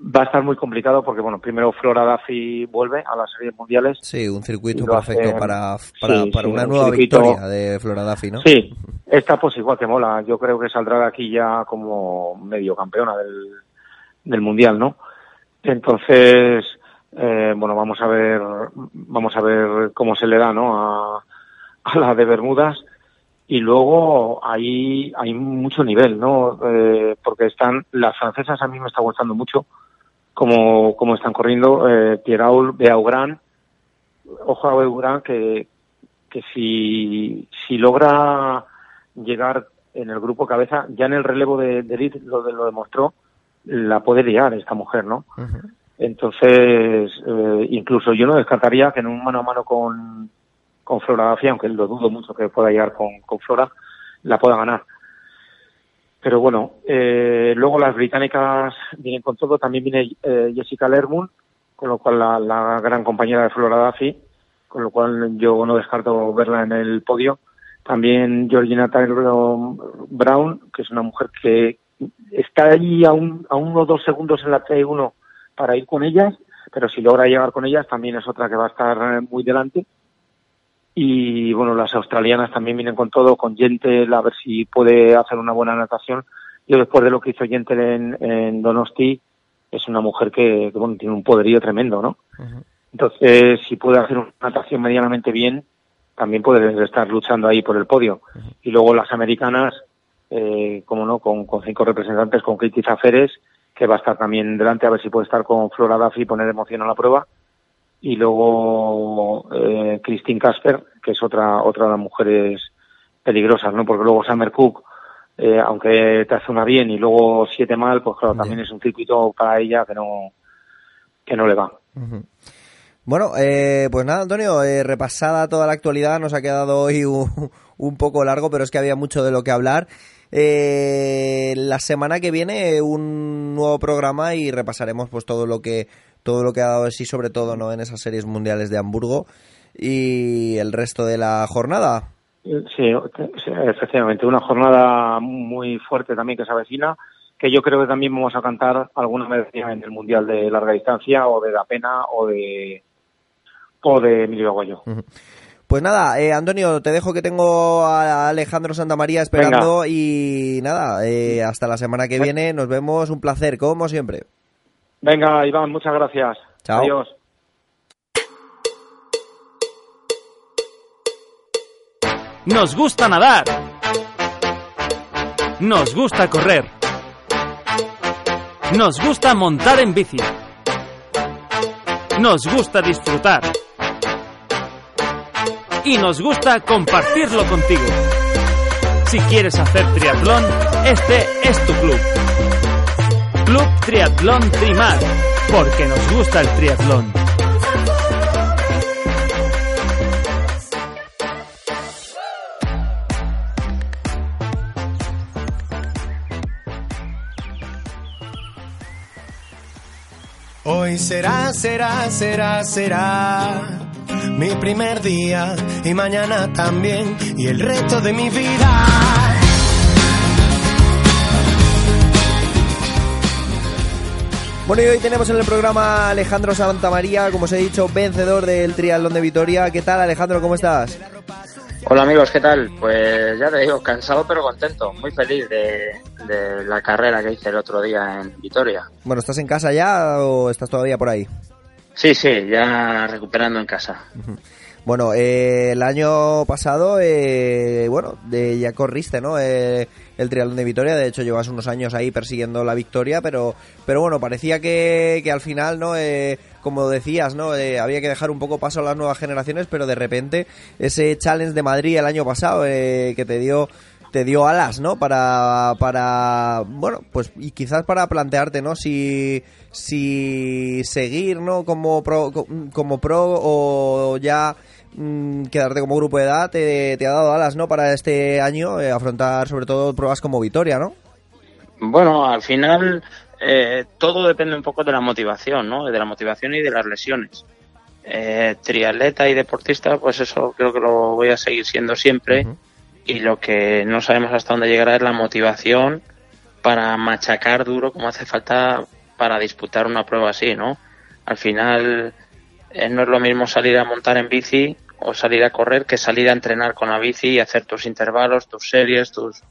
Va a estar muy complicado porque, bueno, primero Flora Duffy vuelve a las series mundiales. Sí, un circuito hace- perfecto para, para, sí, para sí, una un nueva circuito- victoria de Flora Duffy, ¿no? Sí, esta pues igual que mola. Yo creo que saldrá de aquí ya como medio campeona del, del mundial, ¿no? Entonces, eh, bueno, vamos a ver, vamos a ver cómo se le da, ¿no? A, a la de Bermudas. Y luego ahí hay mucho nivel, ¿no? Eh, porque están, las francesas a mí me está gustando mucho cómo, cómo están corriendo. Eh, Pierraul, Beaugrand, ojo a Beaugrand que, que si, si logra llegar en el grupo cabeza, ya en el relevo de, de Liz lo, de- lo demostró, la puede liar esta mujer, ¿no? Entonces, eh, incluso yo no descartaría que en un mano a mano con, con Flora Duffy, aunque lo dudo mucho que pueda llegar con, con Flora, la pueda ganar. Pero bueno, eh, luego las británicas vienen con todo. También viene eh, Jessica Lermoon, con lo cual la, la gran compañera de Flora Duffy, con lo cual yo no descarto verla en el podio. También Georgina Taylor Brown, que es una mujer que está allí a, un, a uno o dos segundos en la T1 para ir con ellas, pero si logra llegar con ellas también es otra que va a estar eh, muy delante. Y bueno, las australianas también vienen con todo, con Yentel, a ver si puede hacer una buena natación. Yo después de lo que hizo Yentel en, en Donosti, es una mujer que, que, bueno, tiene un poderío tremendo, ¿no? Entonces, si puede hacer una natación medianamente bien, también puede estar luchando ahí por el podio. Y luego las americanas, eh, como no, con, con cinco representantes, con Katie Zaferes, que va a estar también delante, a ver si puede estar con Flora Duffy y poner emoción a la prueba. Y luego eh, Christine Casper, que es otra, otra de las mujeres peligrosas, ¿no? Porque luego Summer Cook, eh, aunque te hace una bien y luego siete mal, pues claro, también es un circuito para ella que no, que no le va. Bueno, eh, pues nada, Antonio, eh, repasada toda la actualidad, nos ha quedado hoy un, un poco largo, pero es que había mucho de lo que hablar. Eh, la semana que viene un nuevo programa y repasaremos pues todo lo que todo lo que ha dado de sí, sobre todo no en esas series mundiales de Hamburgo y el resto de la jornada. Sí, efectivamente, una jornada muy fuerte también que se avecina, que yo creo que también vamos a cantar alguna medalla en el Mundial de Larga Distancia o de La Pena o de o de Emilio Aguayo. Pues nada, eh, Antonio, te dejo que tengo a Alejandro Santamaría esperando y nada, eh, hasta la semana que viene, nos vemos, un placer, como siempre. Venga, Iván, muchas gracias. Chao. Adiós. Nos gusta nadar. Nos gusta correr. Nos gusta montar en bici. Nos gusta disfrutar. Y nos gusta compartirlo contigo. Si quieres hacer triatlón, este es tu club. Club Triatlón Trimar, porque nos gusta el triatlón. Hoy será, será, será, será mi primer día y mañana también y el resto de mi vida. Bueno, y hoy tenemos en el programa a Alejandro Santamaría, como os he dicho, vencedor del Triatlón de Vitoria. ¿Qué tal, Alejandro? ¿Cómo estás? Hola amigos, ¿qué tal? Pues ya te digo, cansado pero contento, muy feliz de, de la carrera que hice el otro día en Vitoria. Bueno, ¿estás en casa ya o estás todavía por ahí? Sí, sí, ya recuperando en casa. Bueno, eh, el año pasado, eh, bueno, de, ya corriste, ¿no? Eh, el triatlón de Vitoria, de hecho llevas unos años ahí persiguiendo la victoria, pero, pero bueno, parecía que, que al final, ¿no? Eh, como decías, ¿no? Eh, había que dejar un poco paso a las nuevas generaciones, pero de repente ese challenge de Madrid el año pasado eh, que te dio te dio alas, ¿no? Para, para, bueno, pues y quizás para plantearte, ¿no? Si, si seguir, ¿no? Como pro, co- como pro o ya mm, quedarte como grupo de edad te, te ha dado alas, ¿no? Para este año eh, afrontar sobre todo pruebas como Vitoria, ¿no? Bueno, al final eh, todo depende un poco de la motivación, ¿no? De la motivación y de las lesiones. Eh, triatleta y deportista, pues eso creo que lo voy a seguir siendo siempre. Y lo que no sabemos hasta dónde llegará es la motivación para machacar duro como hace falta para disputar una prueba así, ¿no? Al final eh, no es lo mismo salir a montar en bici o salir a correr que salir a entrenar con la bici y hacer tus intervalos, tus series, tus,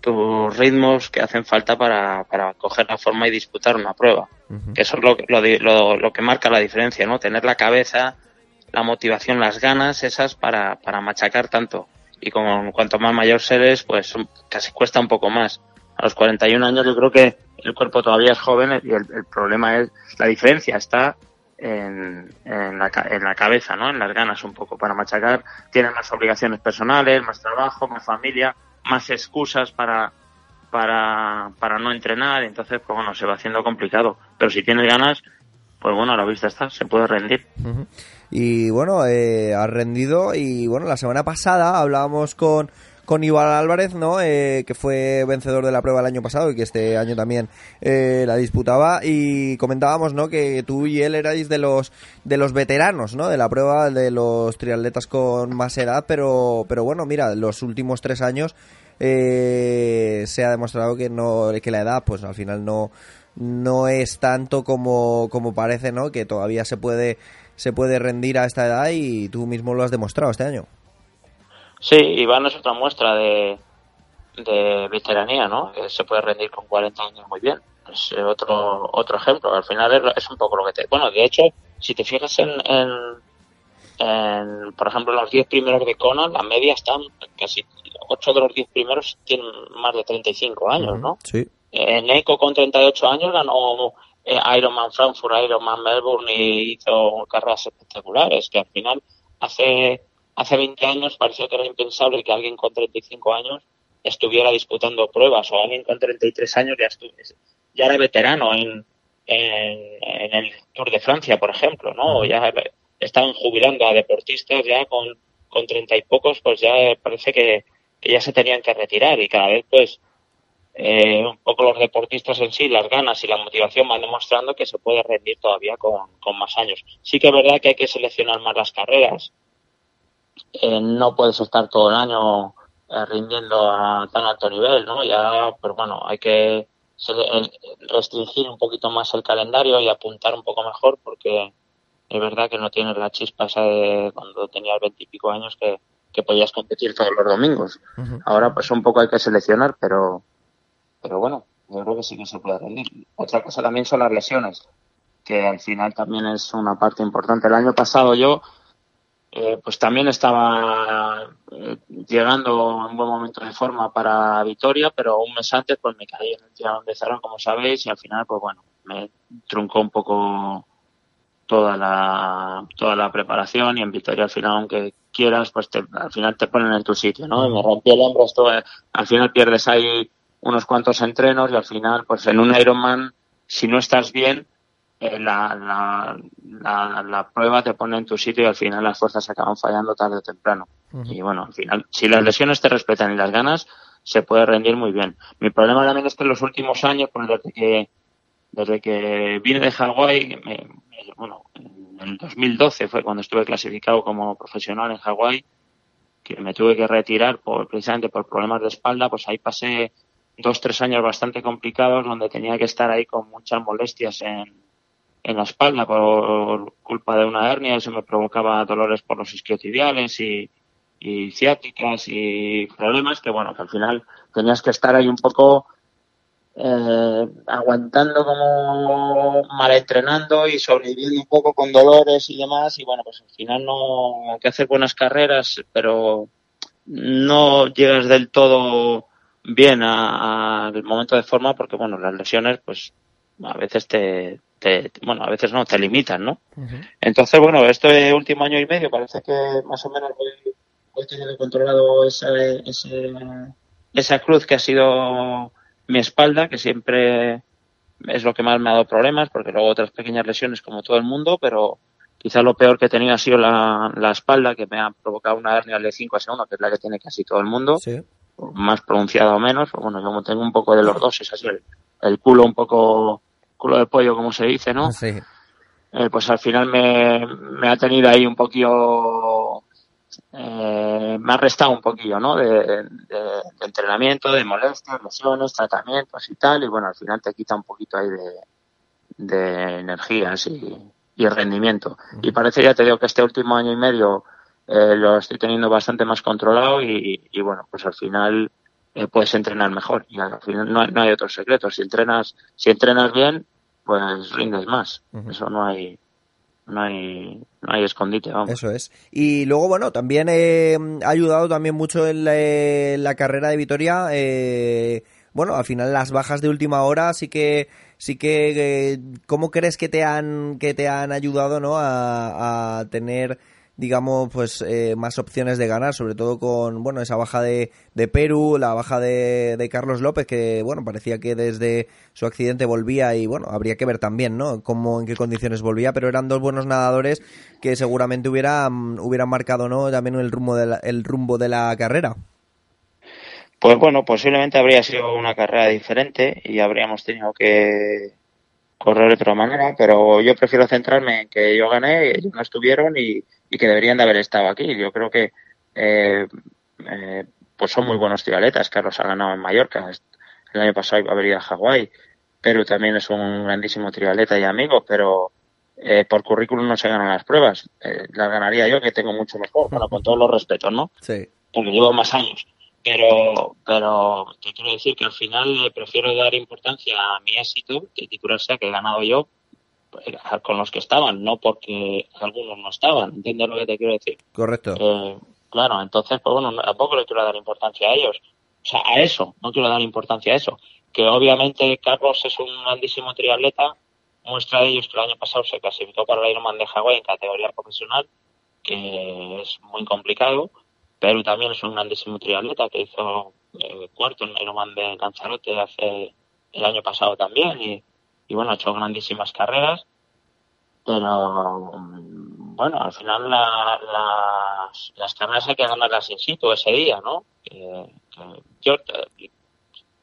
tus ritmos que hacen falta para, para coger la forma y disputar una prueba. Que eso es lo, lo, lo, lo que marca la diferencia, ¿no? Tener la cabeza, la motivación, las ganas esas para, para machacar tanto. Y con cuanto más mayor eres, pues casi cuesta un poco más. A los 41 años yo creo que el cuerpo todavía es joven y el, el problema es, la diferencia está en, en, la, en la cabeza, ¿no? En las ganas un poco para machacar. Tienen más obligaciones personales, más trabajo, más familia, más excusas para, para, para no entrenar. Entonces, pues bueno, se va haciendo complicado. Pero si tienes ganas, pues bueno, a la vista está, se puede rendir. Y bueno, eh, has rendido y bueno, la semana pasada hablábamos con, con Iván Álvarez, ¿no? Eh, que fue vencedor de la prueba el año pasado y que este año también eh, la disputaba y comentábamos, ¿no? Que tú y él erais de los de los veteranos, ¿no? De la prueba de los triatletas con más edad, pero pero bueno, mira, los últimos tres años eh, se ha demostrado que no que la edad, pues al final no no es tanto como, como parece, ¿no? Que todavía se puede se puede rendir a esta edad y tú mismo lo has demostrado este año. Sí, Iván es otra muestra de, de veteranía, ¿no? Que se puede rendir con 40 años muy bien. Es eh, otro otro ejemplo. Al final es, es un poco lo que te... Bueno, de hecho, si te fijas en, en, en, por ejemplo, los 10 primeros de Conan, la media están casi 8 de los 10 primeros tienen más de 35 años, ¿no? Sí. En Eco con 38 años ganó eh, Ironman Frankfurt, Ironman Melbourne y hizo carreras espectaculares, que al final hace, hace 20 años parecía que era impensable que alguien con 35 años estuviera disputando pruebas o alguien con 33 años ya, ya era veterano en, en, en el Tour de Francia, por ejemplo, ¿no? O ya estaban jubilando a deportistas ya con, con 30 y pocos, pues ya parece que, que ya se tenían que retirar y cada vez pues eh, un poco los deportistas en sí, las ganas y la motivación van demostrando que se puede rendir todavía con, con más años. Sí que es verdad que hay que seleccionar más las carreras. Eh, no puedes estar todo el año eh, rindiendo a tan alto nivel, ¿no? Ya, pero bueno, hay que restringir un poquito más el calendario y apuntar un poco mejor porque es verdad que no tienes la chispa esa de cuando tenías veintipico años que, que podías competir todos los domingos. Ahora pues un poco hay que seleccionar, pero pero bueno, yo creo que sí que se puede rendir. Otra cosa también son las lesiones, que al final también es una parte importante. El año pasado yo, eh, pues también estaba eh, llegando en buen momento de forma para Vitoria, pero un mes antes pues me caí en el tirón de Zarón, como sabéis, y al final pues bueno, me truncó un poco toda la toda la preparación y en Vitoria al final aunque quieras pues te, al final te ponen en tu sitio no me rompí el hombro esto eh, al final pierdes ahí unos cuantos entrenos y al final pues en un Ironman si no estás bien eh, la, la, la, la prueba te pone en tu sitio y al final las fuerzas acaban fallando tarde o temprano. Y bueno al final si las lesiones te respetan y las ganas se puede rendir muy bien. Mi problema también es que en los últimos años pues desde que desde que vine de Hawái, bueno, en el 2012 fue cuando estuve clasificado como profesional en Hawái, que me tuve que retirar por, precisamente por problemas de espalda, pues ahí pasé dos, tres años bastante complicados donde tenía que estar ahí con muchas molestias en, en la espalda por culpa de una hernia, eso me provocaba dolores por los isquiotibiales y, y ciáticas y problemas que bueno, que al final tenías que estar ahí un poco eh, aguantando como mal entrenando y sobreviviendo un poco con dolores y demás. Y bueno pues al final no hay que hacer buenas carreras pero no llegas del todo bien al momento de forma porque bueno las lesiones pues a veces te, te bueno a veces no te limitan no entonces bueno este último año y medio parece que más o menos voy, voy teniendo controlado ese, ese, esa cruz que ha sido mi espalda, que siempre es lo que más me ha dado problemas, porque luego otras pequeñas lesiones como todo el mundo, pero quizá lo peor que he tenido ha sido la, la espalda, que me ha provocado una hernia de 5 a 1, que es la que tiene casi todo el mundo, Sí. más pronunciada o menos, pero bueno, yo como tengo un poco de los dos, es así, el, el culo un poco, culo de pollo como se dice, ¿no? Sí. eh, pues al final me, me ha tenido ahí un poquillo, eh, me ha restado un poquillo, ¿no? De, de- de entrenamiento, de molestias, lesiones, tratamientos y tal, y bueno, al final te quita un poquito ahí de, de energías y, y rendimiento. Y parece, ya te digo, que este último año y medio eh, lo estoy teniendo bastante más controlado y, y bueno, pues al final eh, puedes entrenar mejor. Y al final no hay, no hay otro secreto. Si entrenas, si entrenas bien, pues rindes más. Eso no hay, no hay, no hay escondite, vamos. Eso es. Y luego, bueno, también eh, ha ayudado también mucho en la, en la carrera de Vitoria. Eh, bueno, al final las bajas de última hora sí que sí que eh, cómo crees que te han que te han ayudado, ¿no? A, a tener digamos, pues eh, más opciones de ganar, sobre todo con, bueno, esa baja de, de Perú, la baja de, de, Carlos López, que, bueno, parecía que desde su accidente volvía y, bueno, habría que ver también, ¿no? Cómo, en qué condiciones volvía, pero eran dos buenos nadadores que seguramente hubieran, hubieran marcado, ¿no? También el rumbo de la, el rumbo de la carrera. Pues bueno, posiblemente habría sido una carrera diferente y habríamos tenido que correr de otra manera, pero yo prefiero centrarme en que yo gané, ellos no estuvieron y, y que deberían de haber estado aquí. Yo creo que eh, eh, pues son muy buenos triatletas. Carlos ha ganado en Mallorca, el año pasado iba a haber ido a Hawái, pero también es un grandísimo triatleta y amigo, pero eh, por currículum no se ganan las pruebas. Eh, las ganaría yo, que tengo mucho mejor, bueno, con todos los respetos, ¿no? Sí. Porque llevo más años. Pero, pero te quiero decir que al final prefiero dar importancia a mi éxito, que titular sea que he ganado yo, con los que estaban, no porque algunos no estaban. ¿Entiendes lo que te quiero decir? Correcto. Eh, claro, entonces, pues bueno, tampoco le quiero dar importancia a ellos. O sea, a eso, no quiero dar importancia a eso. Que obviamente Carlos es un grandísimo triatleta. Muestra de ellos que el año pasado se clasificó para el Ironman de Hawái en categoría profesional, que es muy complicado. Perú también es un grandísimo triatleta que hizo eh, cuarto en el Ironman de Lanzarote hace el año pasado también. Y, y bueno, ha hecho grandísimas carreras, pero bueno, al final la, las, las carreras hay que ganarlas in situ ese día, ¿no? Que, que yo,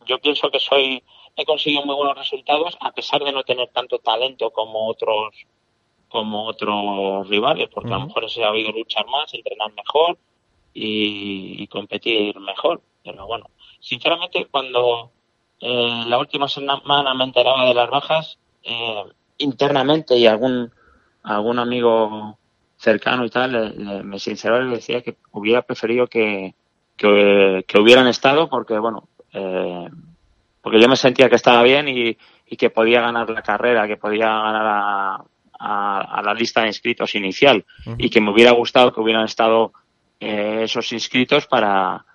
yo pienso que soy, he conseguido muy buenos resultados a pesar de no tener tanto talento como otros como otros rivales, porque uh -huh. a lo mejor he sabido luchar más, entrenar mejor y, y competir mejor. Pero bueno, sinceramente cuando eh, la última semana me enteraba de las bajas eh, internamente y algún algún amigo cercano y tal le, le, me sinceró y decía que hubiera preferido que, que, que hubieran estado porque bueno eh, porque yo me sentía que estaba bien y, y, que podía ganar la carrera que podía ganar a, a, a la lista de inscritos inicial uh -huh. y que me hubiera gustado que hubieran estado eh, esos inscritos para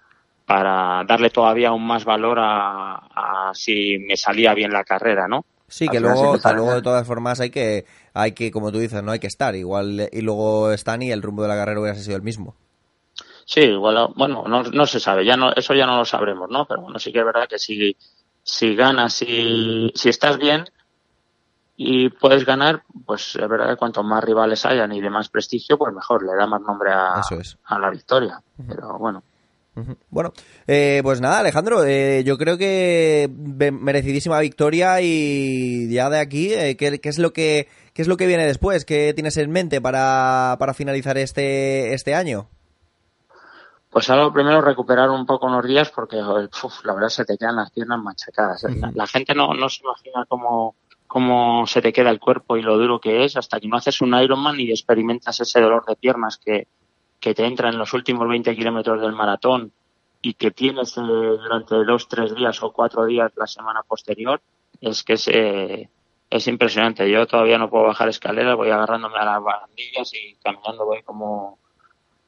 para darle todavía aún más valor a, a, si me salía bien la carrera, ¿no? Sí, que luego, que luego de todas formas hay que, hay que, como tú dices, no hay que estar igual y luego están y el rumbo de la carrera hubiera sido el mismo. Sí, igual, bueno, no, no se sabe, ya no, eso ya no lo sabremos, ¿no? Pero bueno, sí que es verdad que si, si ganas, si, si estás bien y puedes ganar, pues es verdad que cuanto más rivales hayan y de más prestigio, pues mejor, le da más nombre a, es. a la victoria. Uh -huh. Pero bueno. Bueno, eh, pues nada, Alejandro, eh, yo creo que merecidísima victoria y ya de aquí, eh, ¿qué, ¿qué, es lo que qué es lo que viene después? ¿Qué tienes en mente para, para finalizar este este año? Pues ahora primero recuperar un poco unos días porque uf, la verdad se te quedan las piernas machacadas. Uh -huh. La gente no, no se imagina cómo, cómo se te queda el cuerpo y lo duro que es hasta que no haces un Ironman y experimentas ese dolor de piernas que, que te entra en los últimos 20 kilómetros del maratón y que tienes eh, durante dos, tres días o cuatro días la semana posterior, es que es, eh, es impresionante. Yo todavía no puedo bajar escaleras, voy agarrándome a las barandillas y caminando voy como,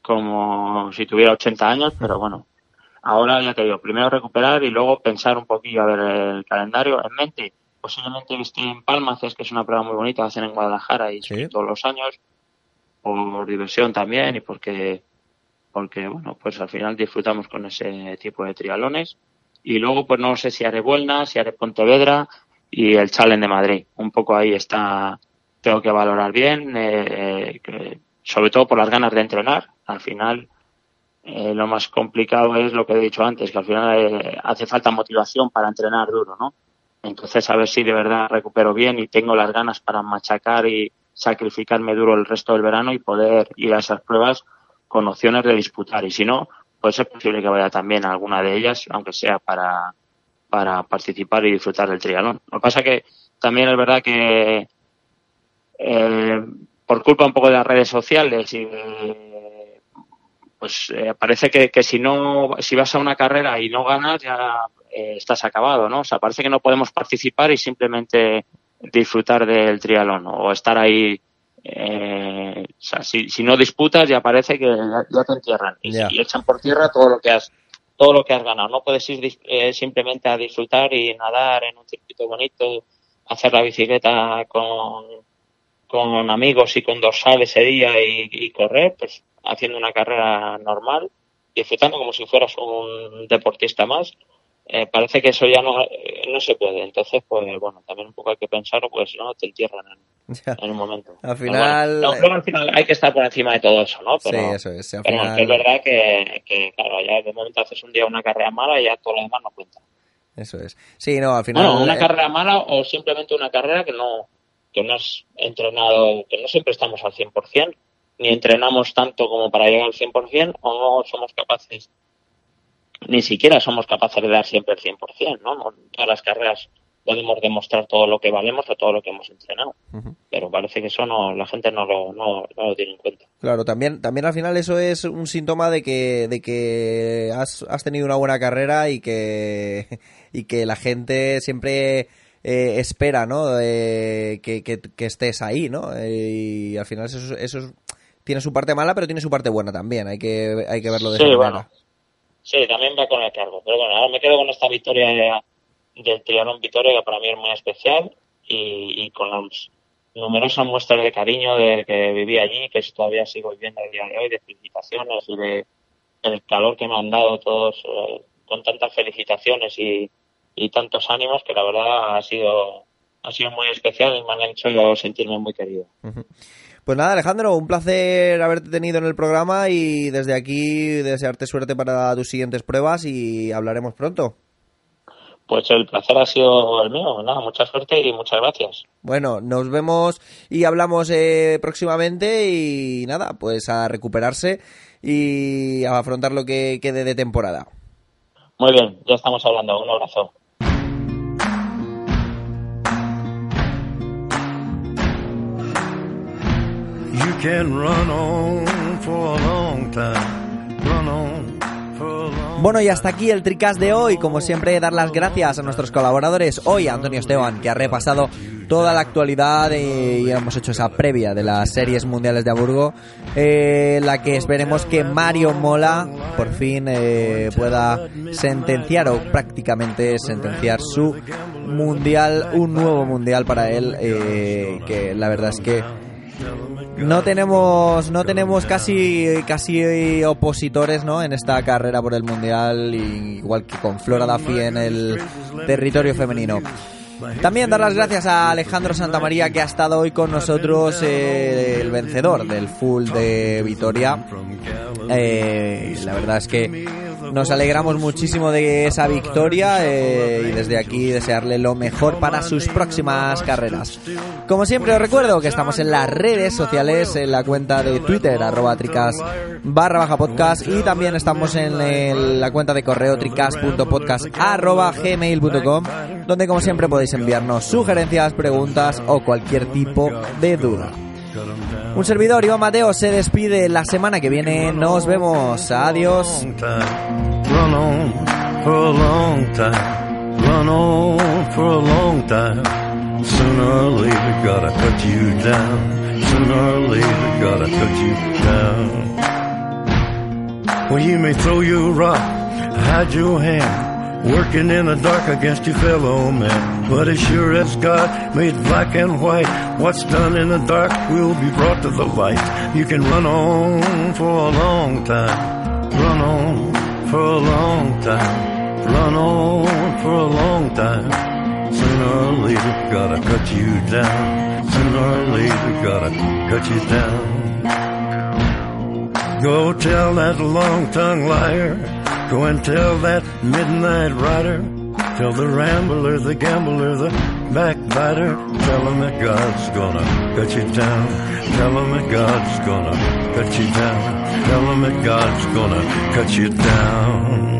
como si tuviera 80 años, pero bueno, ahora ya te digo, primero recuperar y luego pensar un poquillo a ver el calendario en mente. Posiblemente esté en Palmas, que es una prueba muy bonita, hacen en Guadalajara y ¿Sí? todos los años por diversión también y porque porque bueno pues al final disfrutamos con ese tipo de trialones y luego pues no sé si haré Buelna, si haré Pontevedra y el Challenge de Madrid. Un poco ahí está tengo que valorar bien eh, eh, sobre todo por las ganas de entrenar. Al final eh, lo más complicado es lo que he dicho antes que al final eh, hace falta motivación para entrenar duro no entonces a ver si de verdad recupero bien y tengo las ganas para machacar y sacrificarme duro el resto del verano y poder ir a esas pruebas con opciones de disputar. Y si no, pues es posible que vaya también a alguna de ellas, aunque sea para, para participar y disfrutar del triatlón. Lo que pasa que también es verdad que eh, por culpa un poco de las redes sociales y pues eh, parece que, que si no si vas a una carrera y no ganas ya eh, estás acabado no o sea parece que no podemos participar y simplemente disfrutar del triatlón o estar ahí eh, o sea si, si no disputas ya parece que ya, ya te entierran. Y, echan por tierra todo lo que has todo lo que has ganado. No puedes ir eh, simplemente a disfrutar y nadar en un circuito bonito hacer la bicicleta con con amigos y con dorsal ese día y, y correr, pues haciendo una carrera normal, disfrutando como si fueras un deportista más, eh, parece que eso ya no, eh, no se puede. Entonces, pues bueno, también un poco hay que pensarlo, pues si no, te entierran en, Ya. en un momento. Al Pero final- bueno, no, luego al final hay que estar por encima de todo eso, ¿no? Pero, sí, eso es. Al pero final- es verdad que, que, claro, ya de momento haces un día una carrera mala y ya todo lo demás no cuenta. Eso es. Sí, no, al final. Bueno, una eh, carrera mala o simplemente una carrera que no, que no has entrenado, que no siempre estamos al 100%, ni entrenamos tanto como para llegar al 100%, o no somos capaces, ni siquiera somos capaces de dar siempre el 100%, ¿no? No todas las carreras podemos demostrar todo lo que valemos o todo lo que hemos entrenado. Pero parece que eso no, la gente no lo, no, no lo tiene en cuenta. Claro, también, también al final eso es un síntoma de que, de que has, has tenido una buena carrera y que, y que la gente siempre eh, espera, ¿no? Eh, que, que- que estés ahí, ¿no? Eh, y al final eso, eso es- tiene su parte mala, pero tiene su parte buena también. Hay que, hay que verlo de Sí, esa bueno. manera. Sí, también va con el cargo. Pero bueno, ahora me quedo con esta victoria de- del Triatlón Vitoria, que para mí es muy especial, y, y con las numerosas muestras de cariño de que viví allí, que todavía sigo viviendo el día de hoy, de felicitaciones y de el calor que me han dado todos, eh, con tantas felicitaciones y, y tantos ánimos, que la verdad ha sido, ha sido muy especial y me han hecho sentirme muy querido. Pues nada, Alejandro, un placer haberte tenido en el programa y desde aquí desearte suerte para tus siguientes pruebas y hablaremos pronto. Pues el placer ha sido el mío. Nada, mucha suerte y muchas gracias. Bueno, nos vemos y hablamos eh, próximamente y nada, pues a recuperarse y a afrontar lo que quede de temporada. Muy bien, ya estamos hablando. Un abrazo. You can run on for a long time. Run on for a long Bueno, y hasta aquí el Tricast de hoy. Como siempre, dar las gracias a nuestros colaboradores. Hoy a Antonio Esteban, que ha repasado toda la actualidad y hemos hecho esa previa de las series mundiales de Hamburgo, eh, la que esperemos que Mario Mola por fin eh, pueda sentenciar o prácticamente sentenciar su mundial, un nuevo mundial para él, eh, que la verdad es que no tenemos no tenemos casi casi opositores no en esta carrera por el mundial igual que con Flora Duffy en el territorio femenino también dar las gracias a Alejandro Santamaría que ha estado hoy con nosotros eh, el vencedor del full de Vitoria Eh, la verdad es que nos alegramos muchísimo de esa victoria eh, y desde aquí desearle lo mejor para sus próximas carreras. Como siempre os recuerdo que estamos en las redes sociales, en la cuenta de Twitter, arroba tricas barra baja podcast y también estamos en la cuenta de correo tricas.podcast arroba gmail.com donde como siempre podéis enviarnos sugerencias, preguntas o cualquier tipo de duda. Un servidor, Iván Mateo, se despide la semana que viene. Nos vemos. Adiós. Well, you may throw your rock, hide your hand, working in the dark against your fellow man. But as sure as God made black and white, what's done in the dark will be brought to the light. You can run on for a long time, run on for a long time, run on for a long time. Sooner or later, gotta cut you down. Sooner or later, gotta cut you down. Go tell that long-tongued liar. Go and tell that midnight rider. Tell the rambler, the gambler, the backbiter. Tell him that God's gonna cut you down. Tell him that God's gonna cut you down. Tell him that God's gonna cut you down.